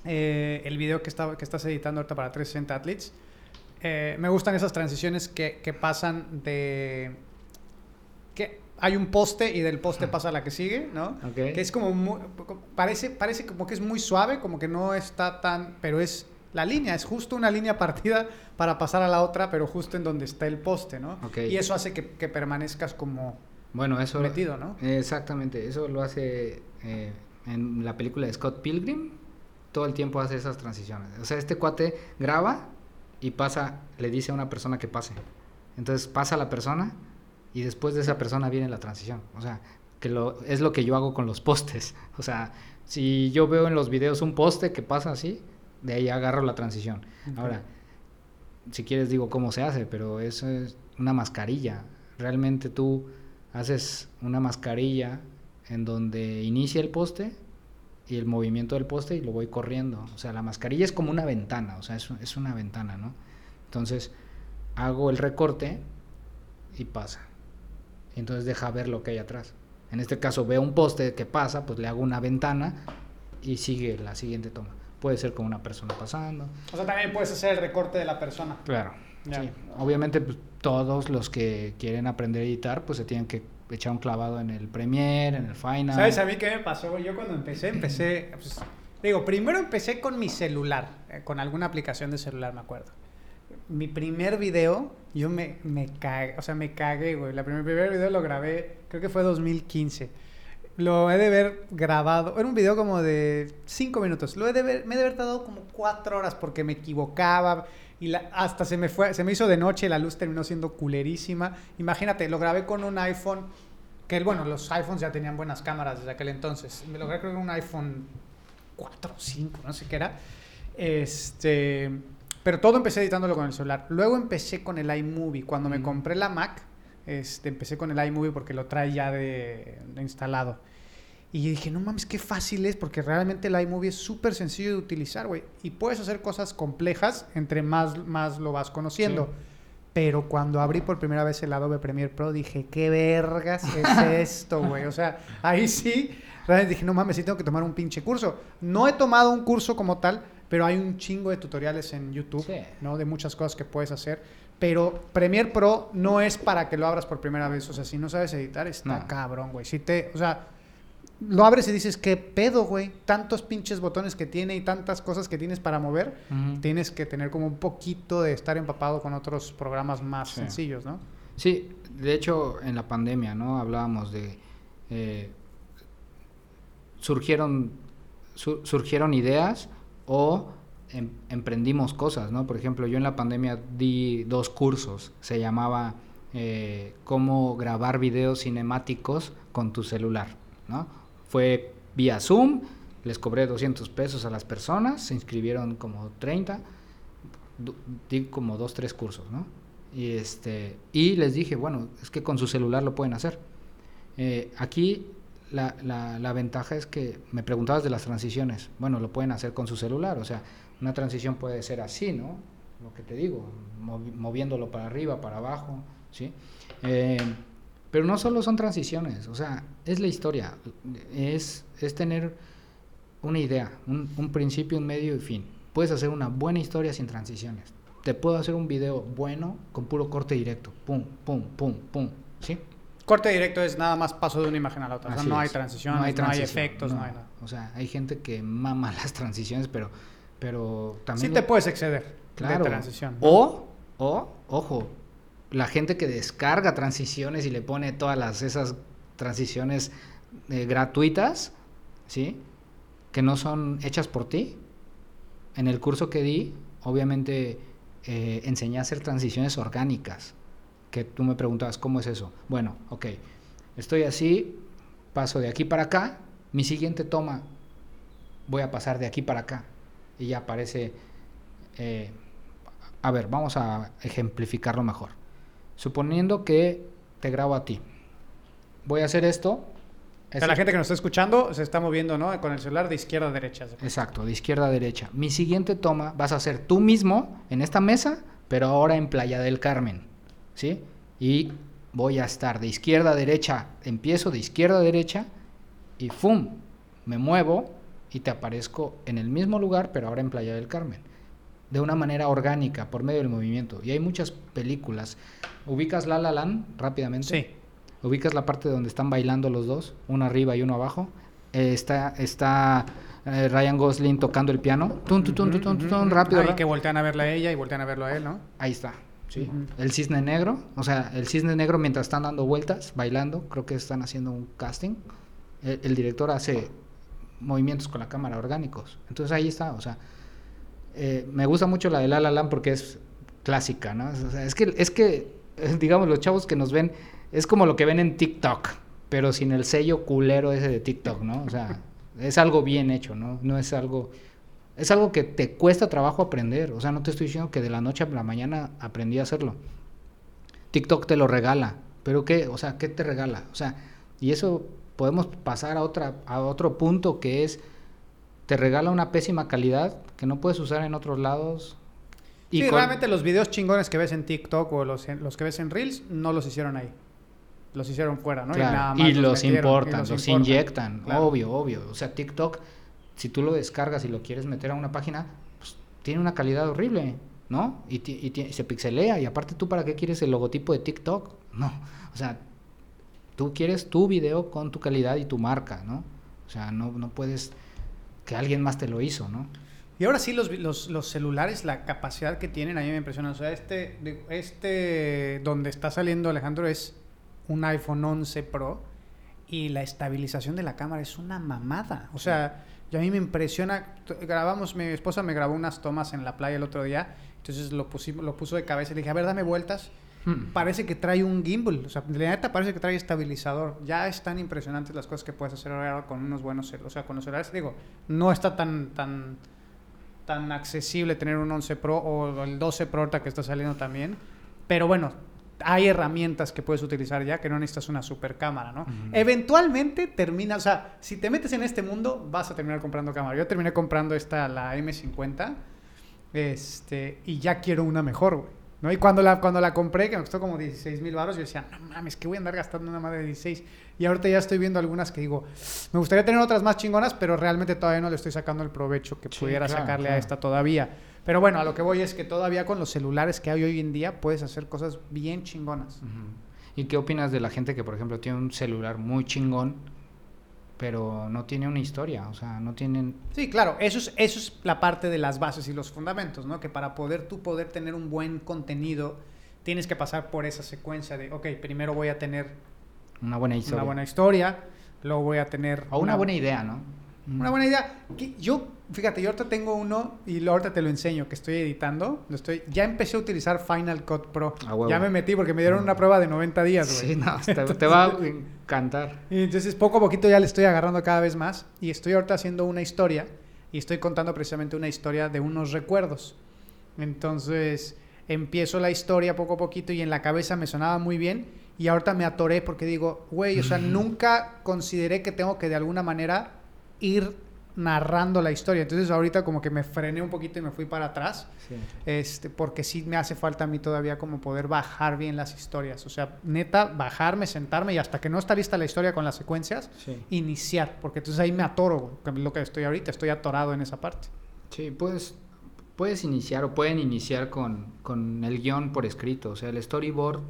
eh, el video que, estaba, que estás editando ahorita para 360 Athletes, eh, me gustan esas transiciones que, que pasan de... Hay un poste y del poste pasa a la que sigue, ¿no? Que es como muy, parece parece como que es muy suave, como que no está tan, pero es la línea, es justo una línea partida para pasar a la otra, pero justo en donde está el poste, ¿no? Y eso hace que, permanezcas como bueno, eso metido, ¿no? Exactamente, eso lo hace eh, en la película de Scott Pilgrim, todo el tiempo hace esas transiciones. O sea, este cuate graba y pasa, le dice a una persona que pase. Entonces pasa la persona y después de esa persona viene la transición. O sea, que lo, es lo que yo hago con los postes. O sea, si yo veo en los videos un poste que pasa así, de ahí agarro la transición. Ahora, si quieres digo cómo se hace, pero eso es una mascarilla. Realmente tú haces una mascarilla en donde inicia el poste y el movimiento del poste y lo voy corriendo. O sea, la mascarilla es como una ventana, o sea, es, es una ventana, ¿no? Entonces, hago el recorte y pasa entonces deja ver lo que hay atrás. En este caso veo un poste que pasa, pues le hago una ventana y sigue la siguiente toma. Puede ser con una persona pasando. O sea, también puedes hacer el recorte de la persona. Claro. Sí. Obviamente pues, todos los que quieren aprender a editar, pues se tienen que echar un clavado en el Premiere, en el Final. ¿Sabes a mí qué me pasó? Yo cuando empecé, empecé, pues, digo, primero empecé con mi celular, eh, con alguna aplicación de celular, me acuerdo mi primer video, yo me, me cagué, o sea, me cagué, güey. La primer, primer video lo grabé, creo que fue 2015. Lo he de ver grabado, era un video como de 5 minutos. Lo he de ver, me he de haber tardado como 4 horas porque me equivocaba y hasta se me fue, se me hizo de noche, la luz terminó siendo culerísima. Imagínate, lo grabé con un iPhone, que bueno, los iPhones ya tenían buenas cámaras desde aquel entonces. Me lo grabé con un iPhone 4 o 5, no sé qué era. Este pero todo empecé editándolo con el celular. Luego empecé con el iMovie. Cuando me compré la Mac, este, empecé con el iMovie porque lo trae ya de, instalado. Y dije, no mames, qué fácil es, porque realmente el iMovie es súper sencillo de utilizar, güey. Y puedes hacer cosas complejas entre más, más lo vas conociendo. Pero cuando abrí por primera vez el Adobe Premiere Pro, dije, ¿qué vergas es esto, güey? O sea, ahí sí, realmente dije, no mames, sí tengo que tomar un pinche curso. No he tomado un curso como tal, pero hay un chingo de tutoriales en YouTube, ¿no? De muchas cosas que puedes hacer. Pero Premiere Pro no es para que lo abras por primera vez. O sea, si no sabes editar, está No. cabrón, güey. Si te, o sea, lo abres y dices, ¿qué pedo, güey? Tantos pinches botones que tiene y tantas cosas que tienes para mover. Tienes que tener como un poquito de estar empapado con otros programas más Sí. sencillos, ¿no? Sí, de hecho en la pandemia, ¿no? Hablábamos de... eh, surgieron, su- surgieron ideas o em- emprendimos cosas, ¿no? Por ejemplo, yo en la pandemia di dos cursos. Se llamaba eh, Cómo grabar videos cinemáticos con tu celular, ¿no? Fue vía Zoom, les cobré 200 pesos a las personas, se inscribieron como 30, du- di como dos, tres cursos, ¿no? Y, este, y les dije, bueno, es que con su celular lo pueden hacer. Eh, aquí la, la- la ventaja es que me preguntabas de las transiciones. Bueno, lo pueden hacer con su celular. O sea, una transición puede ser así, ¿no? Lo que te digo, movi- moviéndolo para arriba, para abajo, ¿sí? Eh, pero no solo son transiciones, o sea, es la historia. Es, es tener una idea, un, un principio, un medio y fin. Puedes hacer una buena historia sin transiciones. Te puedo hacer un video bueno con puro corte directo. Pum, pum, pum, pum. ¿Sí? Corte directo es nada más paso de una imagen a la otra. o sea, no hay es. transiciones, no hay, transición, efectos, no. no. hay nada. O sea, hay gente que mama las transiciones, pero, pero también... Sí lo- te puedes exceder Claro. de transición. ¿no? O, o, ojo, la gente que descarga transiciones y le pone todas las, esas transiciones eh, gratuitas, ¿sí? Que no son hechas por ti. En el curso que di, obviamente eh, enseñé a hacer transiciones orgánicas. Que tú me preguntabas, ¿cómo es eso? Bueno, ok, estoy así, paso de aquí para acá, mi siguiente toma, voy a pasar de aquí para acá. Y ya aparece... eh, a ver, vamos a ejemplificarlo mejor. Suponiendo que te grabo a ti. Voy a hacer esto. O sea, Ese- la gente que nos está escuchando se está moviendo, ¿no? Con el celular de izquierda a derecha. Exacto, de izquierda a derecha. Mi siguiente toma vas a hacer tú mismo en esta mesa, pero ahora en Playa del Carmen. ¿Sí? Y voy a estar de izquierda a derecha. Empiezo de izquierda a derecha y ¡fum! Me muevo y te aparezco en el mismo lugar, pero ahora en Playa del Carmen. De una manera orgánica, por medio del movimiento. Y hay muchas películas. ¿Ubicas La La Land rápidamente? Sí. ubicas la parte donde están bailando los dos, uno arriba y uno abajo. Eh, está está eh, Ryan Gosling tocando el piano. Tun, tun, tun, rápido. Ahí que voltean a verla a ella y voltean a verlo a él, ¿no? Ahí está. Sí. El cisne negro, o sea, el cisne negro mientras están dando vueltas, bailando, creo que están haciendo un casting. El, director hace movimientos con la cámara orgánicos. Entonces ahí está, o sea, eh, me gusta mucho la de La La Land porque es clásica, ¿no? O sea, es que, es que, digamos, los chavos que nos ven, es como lo que ven en TikTok, pero sin el sello culero ese de TikTok, ¿no? O sea, es algo bien hecho, ¿no? No es algo... Es algo que te cuesta trabajo aprender. O sea, no te estoy diciendo que de la noche a la mañana aprendí a hacerlo. TikTok te lo regala. ¿Pero qué? O sea, ¿qué te regala? O sea, y eso podemos pasar a, otra, a otro punto que es, te regala una pésima calidad que no puedes usar en otros lados. sí, con- realmente los videos chingones que ves en TikTok o los, los que ves en Reels no los hicieron ahí. Los hicieron fuera, ¿no? Claro, nada y, más los metieron, y los, importan. inyectan, Claro. obvio, obvio. O sea, TikTok, si tú lo descargas y lo quieres meter a una página, pues, tiene una calidad horrible, ¿no? Y, y se pixelea, y aparte tú para qué quieres el logotipo de TikTok, no. O sea, tú quieres tu video con tu calidad y tu marca, ¿no? O sea, no, no puedes que alguien más te lo hizo, ¿no? Y ahora sí, los, los, los celulares, la capacidad que tienen, a mí me impresiona. O sea, este, este donde está saliendo Alejandro es un iPhone 11 Pro y la estabilización de la cámara es una mamada. O sea, yo a mí me impresiona. Grabamos, mi esposa me grabó unas tomas en la playa el otro día, entonces lo, pusimos, lo puso de cabeza y le dije, a ver, dame vueltas. Hmm. Parece que trae un gimbal, o sea, de neta parece que trae estabilizador. Ya están impresionantes las cosas que puedes hacer ahora con unos buenos cel- o sea, con los celulares. Digo, no está tan tan tan accesible tener un 11 Pro o el 12 Pro ahorita que está saliendo también, pero bueno, hay herramientas que puedes utilizar ya que no necesitas una super cámara, ¿no? Eventualmente termina, o sea, si te metes en este mundo vas a terminar comprando cámara. Yo terminé comprando esta la M50 este y ya quiero una mejor, güey. ¿no? Y cuando la, cuando la compré, que me costó como 16 mil baros, yo decía, no mames, que voy a andar gastando una madre de 16. Y ahorita ya estoy viendo algunas que digo, me gustaría tener otras más chingonas, pero realmente todavía no le estoy sacando el provecho que Sí, pudiera claro, sacarle a esta todavía. Pero bueno, a lo que voy es que todavía con los celulares que hay hoy en día puedes hacer cosas bien chingonas. ¿Y qué opinas de la gente que, por ejemplo, tiene un celular muy chingón, pero no tiene una historia? O sea, no tienen... Sí, claro, eso es, eso es la parte de las bases y los fundamentos, ¿no? Que para poder tú poder tener un buen contenido, tienes que pasar por esa secuencia de, ok, primero voy a tener Una buena historia. una buena historia, luego voy a tener... O una buena idea, ¿no? Una buena idea. Que yo, fíjate, yo ahorita tengo uno y ahorita te lo enseño, que estoy editando. Lo estoy, ya empecé a utilizar Final Cut Pro. A huevo. Ya me metí porque me dieron una prueba de 90 días, güey. Sí, no, te, te va a encantar. Y entonces poco a poquito ya le estoy agarrando cada vez más y estoy ahorita haciendo una historia y estoy contando precisamente una historia de unos recuerdos. Entonces empiezo la historia poco a poquito y en la cabeza me sonaba muy bien y ahorita me atoré porque digo, güey, o sea, nunca consideré que tengo que de alguna manera ir narrando la historia. Entonces ahorita como que me frené un poquito y me fui para atrás. Sí. Este, porque sí me hace falta a mí todavía como poder bajar bien las historias. O sea, neta, bajarme, sentarme y hasta que no está lista la historia con las secuencias, Sí. iniciar. Porque entonces ahí me atoro, lo que estoy ahorita, estoy atorado en esa parte. Sí, puedes, puedes iniciar o pueden iniciar con, con el guion por escrito. O sea, el storyboard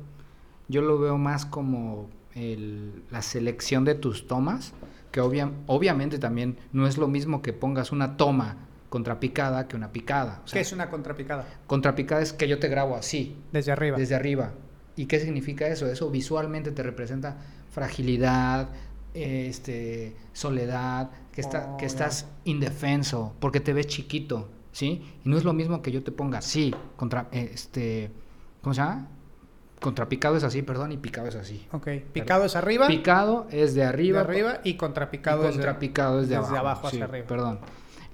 yo lo veo más como el- la selección de tus tomas, que obvia- obviamente también no es lo mismo que pongas una toma contrapicada que una picada. O sea, ¿Qué es una contrapicada? contrapicada es que yo te grabo así, Desde arriba. desde arriba. ¿Y qué significa eso? Eso visualmente te representa fragilidad, este, soledad, que, está, Oh, que estás indefenso, porque te ves chiquito, ¿sí? Y no es lo mismo que yo te ponga así, contra, este, ¿cómo se llama? Contrapicado es así, perdón, y picado es así. Ok. Picado es arriba, Picado es de de arriba, arriba y contrapicado, es de- contrapicado es de desde abajo. abajo hacia Sí, arriba. Perdón,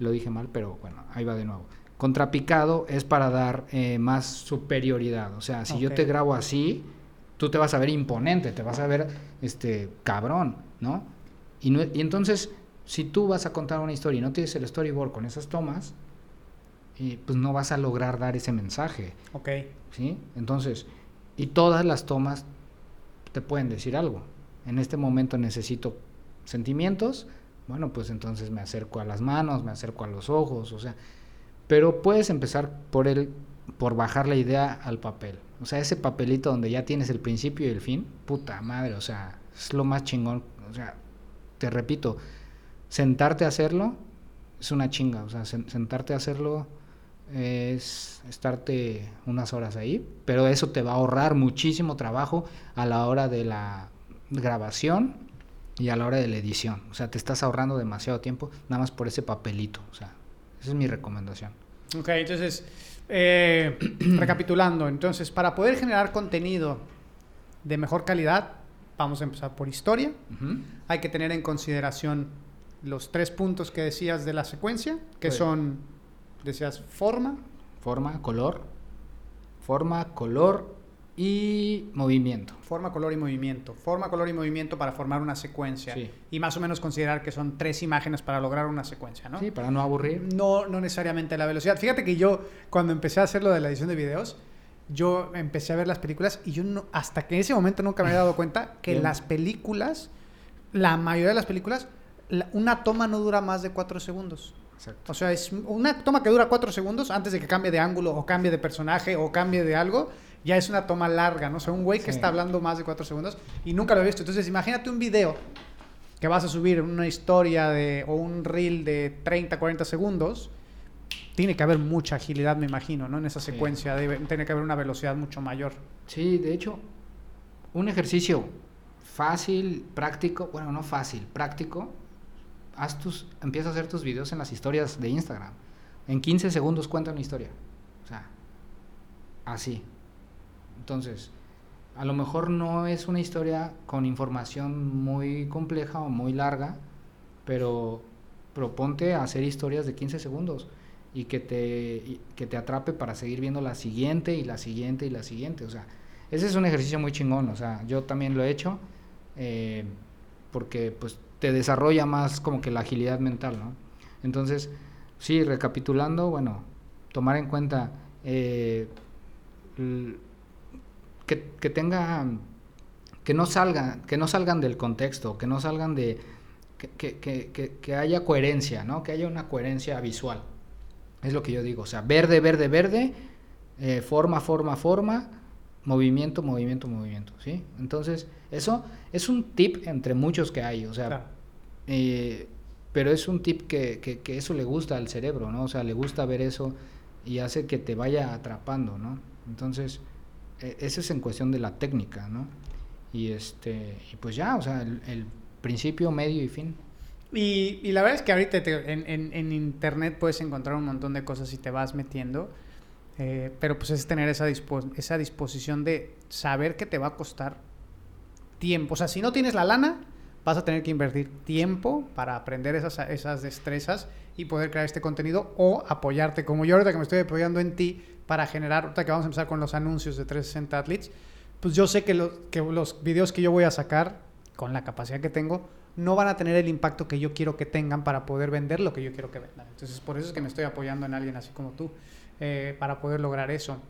lo dije mal, pero bueno, ahí va de nuevo. Contrapicado es para dar eh, más superioridad. O sea, si yo te grabo así, tú te vas a ver imponente, te vas a ver este cabrón, ¿no? Y, no- y entonces, si tú vas a contar una historia y no tienes el storyboard con esas tomas, eh, pues no vas a lograr dar ese mensaje. Ok. ¿sí? Entonces, y todas las tomas te pueden decir algo. En este momento necesito sentimientos, bueno, pues entonces me acerco a las manos, me acerco a los ojos, o sea, pero puedes empezar por el por bajar la idea al papel. O sea, ese papelito donde ya tienes el principio y el fin, puta madre, o sea, es lo más chingón, o sea, te repito, sentarte a hacerlo es una chinga, o sea, sen- sentarte a hacerlo es estarte unas horas ahí, pero eso te va a ahorrar muchísimo trabajo a la hora de la grabación y a la hora de la edición. O sea, te estás ahorrando demasiado tiempo nada más por ese papelito. O sea, esa es mi recomendación. Ok, entonces, eh, recapitulando, entonces, para poder generar contenido de mejor calidad, vamos a empezar por historia. Hay que tener en consideración los tres puntos que decías de la secuencia, que son, decías, forma, Forma, color, forma, color y movimiento. forma, color y movimiento. Forma, color y movimiento para formar una secuencia. Sí. Y más o menos considerar que son tres imágenes para lograr una secuencia, ¿no? Sí, para no aburrir. No, no necesariamente la velocidad. Fíjate que yo, cuando empecé a hacer lo de la edición de videos, yo empecé a ver las películas y yo no, hasta que en ese momento nunca me había dado cuenta que Bien. las películas, la mayoría de las películas, la- una toma no dura más de cuatro segundos. Exacto. O sea, es una toma que dura cuatro segundos antes de que cambie de ángulo o cambie de personaje o cambie de algo. Ya es una toma larga, ¿no? O sea, un güey que Sí. está hablando más de cuatro segundos y nunca lo he visto. Entonces, imagínate un video que vas a subir, una historia de, o un reel de 30, 40 segundos. Tiene que haber mucha agilidad, me imagino, ¿no? En esa Sí. secuencia debe, tiene que haber una velocidad mucho mayor. Sí, de hecho, un ejercicio fácil, práctico, bueno, no fácil, práctico, haz tus, empieza a hacer tus videos en las historias de Instagram. En 15 segundos cuenta una historia. O sea, así. Entonces, a lo mejor no es una historia con información muy compleja o muy larga, pero proponte hacer historias de 15 segundos y que te, que te atrape para seguir viendo la siguiente y la siguiente y la siguiente. O sea, ese es un ejercicio muy chingón. O sea, yo también lo he hecho eh, porque pues te desarrolla más como que la agilidad mental, ¿no? Entonces, sí, recapitulando, bueno, tomar en cuenta eh, que, tenga que no salgan, que no salgan del contexto, que no salgan de, que, que, que, haya coherencia, ¿no? Que haya una coherencia visual. Es lo que yo digo, o sea, verde, verde, verde, eh, forma, forma, forma, movimiento, movimiento, movimiento, ¿sí? Entonces, eso es un tip entre muchos que hay, o sea, eh, pero es un tip que, que, eso le gusta al cerebro, ¿no? O sea, le gusta ver eso y hace que te vaya atrapando, ¿no? Entonces, e, eso es en cuestión de la técnica, ¿no? Y, este, y pues ya, o sea, el, principio, medio y fin. Y, y, la verdad es que ahorita en, en, en, internet puedes encontrar un montón de cosas si te vas metiendo, eh, pero pues es tener esa, esa disposición de saber que te va a costar tiempo. O sea, si no tienes la lana, vas a tener que invertir tiempo para aprender esas, esas destrezas y poder crear este contenido o apoyarte, como yo ahorita que me estoy apoyando en ti para generar, ahorita que vamos a empezar con los anuncios de 360 Athletes, pues yo sé que, que los videos que yo voy a sacar, con la capacidad que tengo, no van a tener el impacto que yo quiero que tengan para poder vender lo que yo quiero que vendan. Entonces, por eso es que me estoy apoyando en alguien así como tú, eh, para poder lograr eso.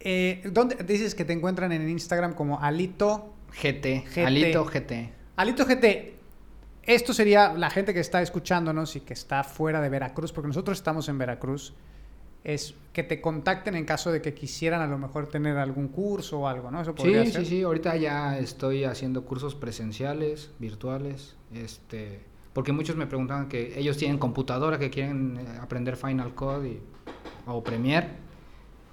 Eh, ¿Dónde dices que te encuentran en Instagram como Alito GT? Alito GT. Alito GT. Esto sería la gente que está escuchándonos y que está fuera de Veracruz, porque nosotros estamos en Veracruz es que te contacten en caso de que quisieran a lo mejor tener algún curso o algo, ¿no? Eso podría sí, sí, sí. Ahorita ya estoy haciendo cursos presenciales, virtuales, este, porque muchos me preguntan que ellos tienen computadora, que quieren eh, aprender Final Cut y, o Premiere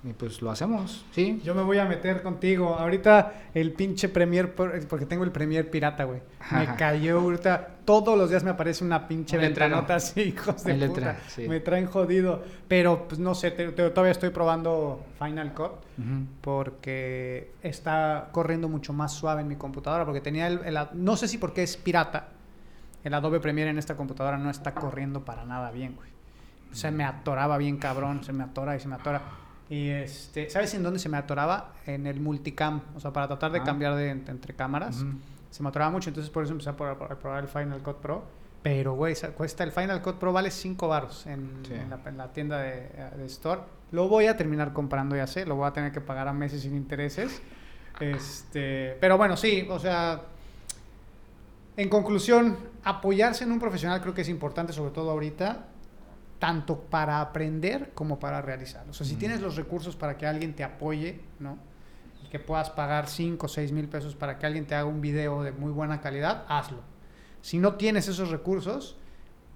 y pues lo hacemos, ¿sí? Yo me voy a meter contigo. Ahorita el pinche Premier, porque tengo el Premier pirata, güey. Me cayó ahorita. Todos los días me aparece una pinche nota así, hijos de puta. Me traen jodido. Pero, pues no sé, todavía estoy probando Final Cut. Porque está corriendo mucho más suave en mi computadora. Porque tenía el, No sé si porque es pirata. El Adobe Premiere en esta computadora no está corriendo para nada bien, güey. O sea, me atoraba bien cabrón. Se me atora y se me atora. Y este, ¿sabes en dónde se me atoraba? En el multicam, o sea, para tratar de ah. cambiar de, entre cámaras. Se me atoraba mucho, entonces por eso empecé a probar, el Final Cut Pro. Pero, güey, cuesta el Final Cut Pro vale 5 baros en, la, tienda de, Store. Lo voy a terminar comprando, ya sé, lo voy a tener que pagar a meses sin intereses. Este, pero bueno, sí, o sea, en conclusión, apoyarse en un profesional creo que es importante, sobre todo ahorita tanto para aprender como para realizar. O sea, si tienes los recursos para que alguien te apoye, ¿no? Y que puedas pagar 5 o 6 mil pesos para que alguien te haga un video de muy buena calidad, hazlo. Si no tienes esos recursos,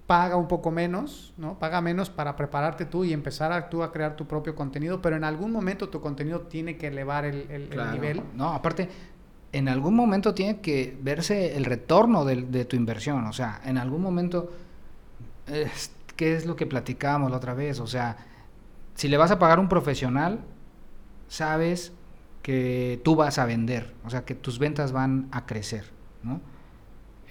paga un poco menos, ¿no? Paga menos para prepararte tú y empezar a, tú a crear tu propio contenido, pero en algún momento tu contenido tiene que elevar el, nivel. No, aparte, en algún momento tiene que verse el retorno de, de tu inversión, o sea, en algún momento... Este, ¿qué es lo que platicábamos la otra vez? O sea, si le vas a pagar a un profesional, sabes que tú vas a vender, o sea, que tus ventas van a crecer, ¿no?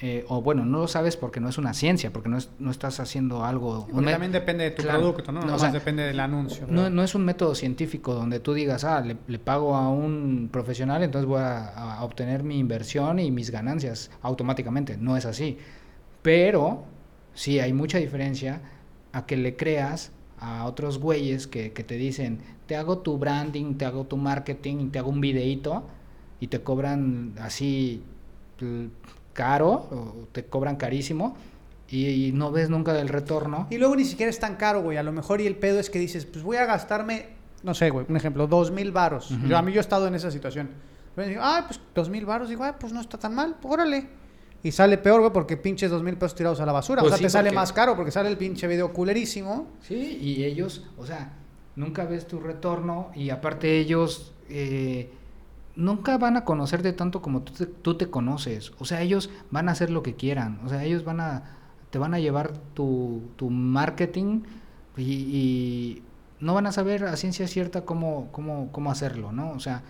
Eh, o bueno, no lo sabes porque no es una ciencia, porque no, es, no estás haciendo algo... también depende de tu producto, ¿no? No, depende del anuncio. No, no, es un método científico donde tú digas, ah, le, pago a un profesional, entonces voy a, obtener mi inversión y mis ganancias automáticamente. No es así. Pero sí hay mucha diferencia a que le creas a otros güeyes que, te dicen, te hago tu branding, te hago tu marketing, te hago un videíto y te cobran así caro, o te cobran carísimo y, no ves nunca el retorno. Y luego ni siquiera es tan caro, güey. A lo mejor y el pedo es que dices, pues voy a gastarme, no sé, güey, un ejemplo, dos mil varos. yo, a mí yo he estado en esa situación. ay, pues dos mil varos, digo, ay, pues no está tan mal, órale y sale peor, güey, porque pinches dos mil pesos tirados a la basura. Pues o sea, te sale más caro porque sale el pinche video culerísimo. Sí, y ellos, o sea, nunca ves tu retorno y aparte ellos eh, nunca van a conocerte tanto como tú te, tú te, conoces. O sea, ellos van a hacer lo que quieran. O sea, ellos van a, te van a llevar tu, tu marketing y, y, no van a saber a ciencia cierta cómo, cómo, cómo hacerlo, ¿no? O sea,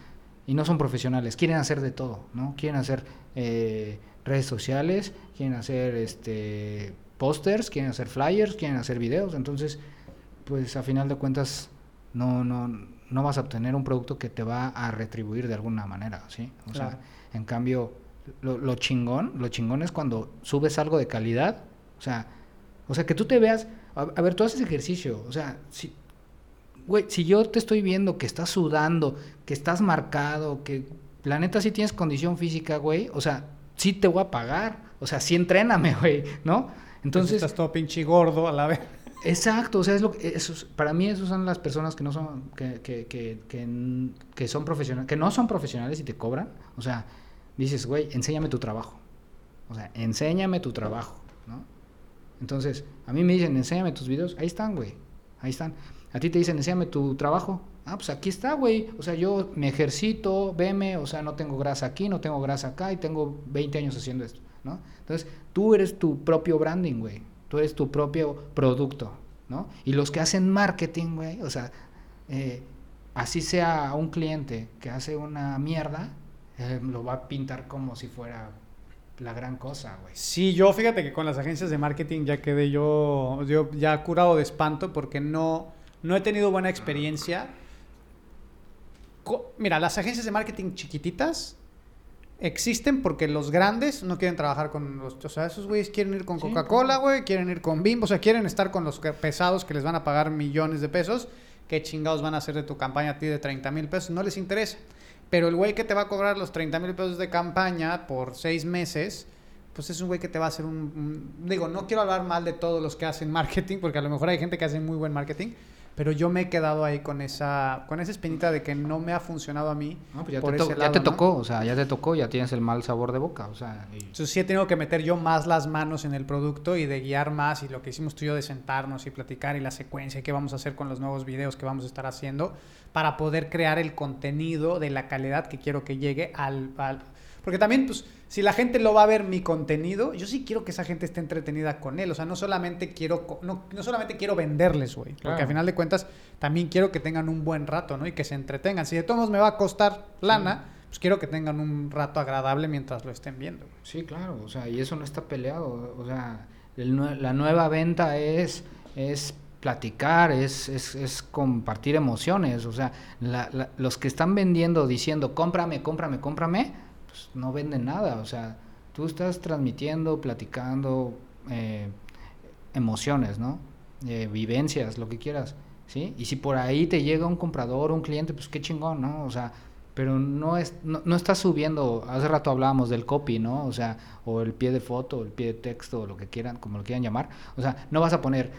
y no son profesionales, quieren hacer de todo, ¿no? Quieren hacer... Eh, redes sociales, quieren hacer este pósters, quieren hacer flyers, quieren hacer videos, entonces pues a final de cuentas no no no vas a obtener un producto que te va a retribuir de alguna manera, ¿sí? O sea, en cambio lo, chingón, lo chingón es cuando subes algo de calidad, o sea, o sea que tú te veas, a, ver, tú haces ejercicio, o sea, si güey, si yo te estoy viendo que estás sudando, que estás marcado, que la neta sí tienes condición física, güey, o sea, sí te voy a pagar, o sea, sí entréname, güey, ¿no? Entonces... Estás todo pinche gordo a la vez. Exacto, o sea, es lo que, para mí esos son las personas que no son, que, que, que, que, son profesionales, que no son profesionales y te cobran, o sea, dices, güey, enséñame tu trabajo, o sea, enséñame tu trabajo, ¿no? Entonces, a mí me dicen, enséñame tus videos, ahí están, güey, ahí están. A ti te dicen, enséñame tu trabajo, ah, pues aquí está, güey, o sea, yo me ejercito, veme, o sea, no tengo grasa aquí, no tengo grasa acá y tengo 20 años haciendo esto, ¿no? Entonces, tú eres tu propio branding, güey. Tú eres tu propio producto, ¿no? Y los que hacen marketing, güey, o sea, eh, así sea un cliente que hace una mierda, eh, lo va a pintar como si fuera la gran cosa, güey. Sí, yo fíjate que con las agencias de marketing ya quedé yo, yo ya curado de espanto porque no, no he tenido buena experiencia. Mira, las agencias de marketing chiquititas existen porque los grandes no quieren trabajar con los... O sea, esos güeyes quieren ir con Coca-Cola, güey, quieren ir con Bimbo, o sea, quieren estar con los pesados que les van a pagar millones de pesos. ¿Qué chingados van a hacer de tu campaña a ti de 30 mil pesos? No les interesa. Pero el güey que te va a cobrar los 30 mil pesos de campaña por seis meses, pues es un güey que te va a hacer un, Digo, no quiero hablar mal de todos los que hacen marketing, porque a lo mejor hay gente que hace muy buen marketing, pero yo me he quedado ahí con esa con esa espinita de que no me ha funcionado a mí. No, pues ya te, ya te tocó, o sea, ya te tocó, ya tienes el mal sabor de boca, o sea. Entonces sí he tenido que meter yo más las manos en el producto y de guiar más y lo que hicimos tú y yo de sentarnos y platicar y la secuencia y qué vamos a hacer con los nuevos videos que vamos a estar haciendo para poder crear el contenido de la calidad que quiero que llegue al, al porque también, pues, si la gente lo va a ver mi contenido, yo sí quiero que esa gente esté entretenida con él. O sea, no solamente quiero, no, no solamente quiero venderles, güey. Porque al final de cuentas, también quiero que tengan un buen rato, ¿no? Y que se entretengan. Si de todos me va a costar lana, pues quiero que tengan un rato agradable mientras lo estén viendo. Sí, claro. O sea, y eso no está peleado. O sea, la nueva venta es, es platicar, es, es, es, compartir emociones. O sea, los que están vendiendo diciendo, cómprame, cómprame, cómprame pues, no venden nada. O sea, tú estás transmitiendo, platicando eh, emociones, ¿no? Eh, vivencias, lo que quieras, ¿sí? Y si por ahí te llega un comprador, un cliente, pues qué chingón, ¿no? O sea, pero no, es, no, no estás subiendo, hace rato hablábamos del copy, ¿no? O sea, o el pie de foto, el pie de texto, lo que quieran, como lo quieran llamar. O sea, no vas a poner,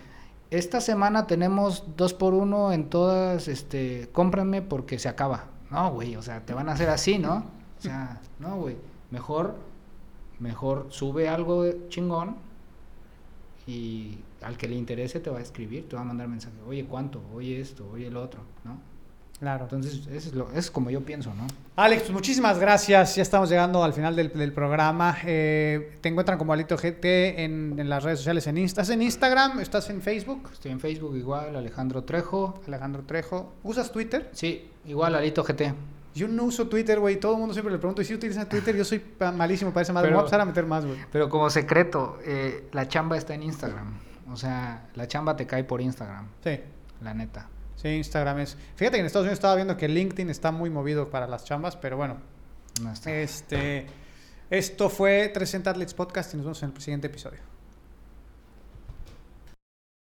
esta semana tenemos dos por uno en todas, este, cómpranme porque se acaba. No, güey, o sea, te van a hacer así, ¿no? O sea, no, güey. Mejor, mejor sube algo chingón y al que le interese te va a escribir, te va a mandar mensaje. Oye, ¿cuánto? Oye, esto, oye, el otro, ¿no? Claro. Entonces, eso es, lo, es como yo pienso, ¿no? Alex, pues muchísimas gracias. Ya estamos llegando al final del, del programa. Eh, te encuentran como Alito GT en, en, las redes sociales. En ¿Estás en Instagram? ¿Estás en Facebook? Estoy en Facebook igual, Alejandro Trejo. Alejandro Trejo. ¿Usas Twitter? Sí, igual Alito GT. Yo no uso Twitter, güey. Todo el mundo siempre le pregunto, ¿y si utilizan Twitter? Yo soy malísimo para esa madre. Me voy a empezar a meter más, güey. Pero como secreto, eh, la chamba está en Instagram. O sea, la chamba te cae por Instagram. Sí. La neta. Sí, Instagram es. Fíjate que en Estados Unidos estaba viendo que LinkedIn está muy movido para las chambas, pero bueno. No está. Este. Esto fue 360 Athletes Podcast y nos vemos en el siguiente episodio.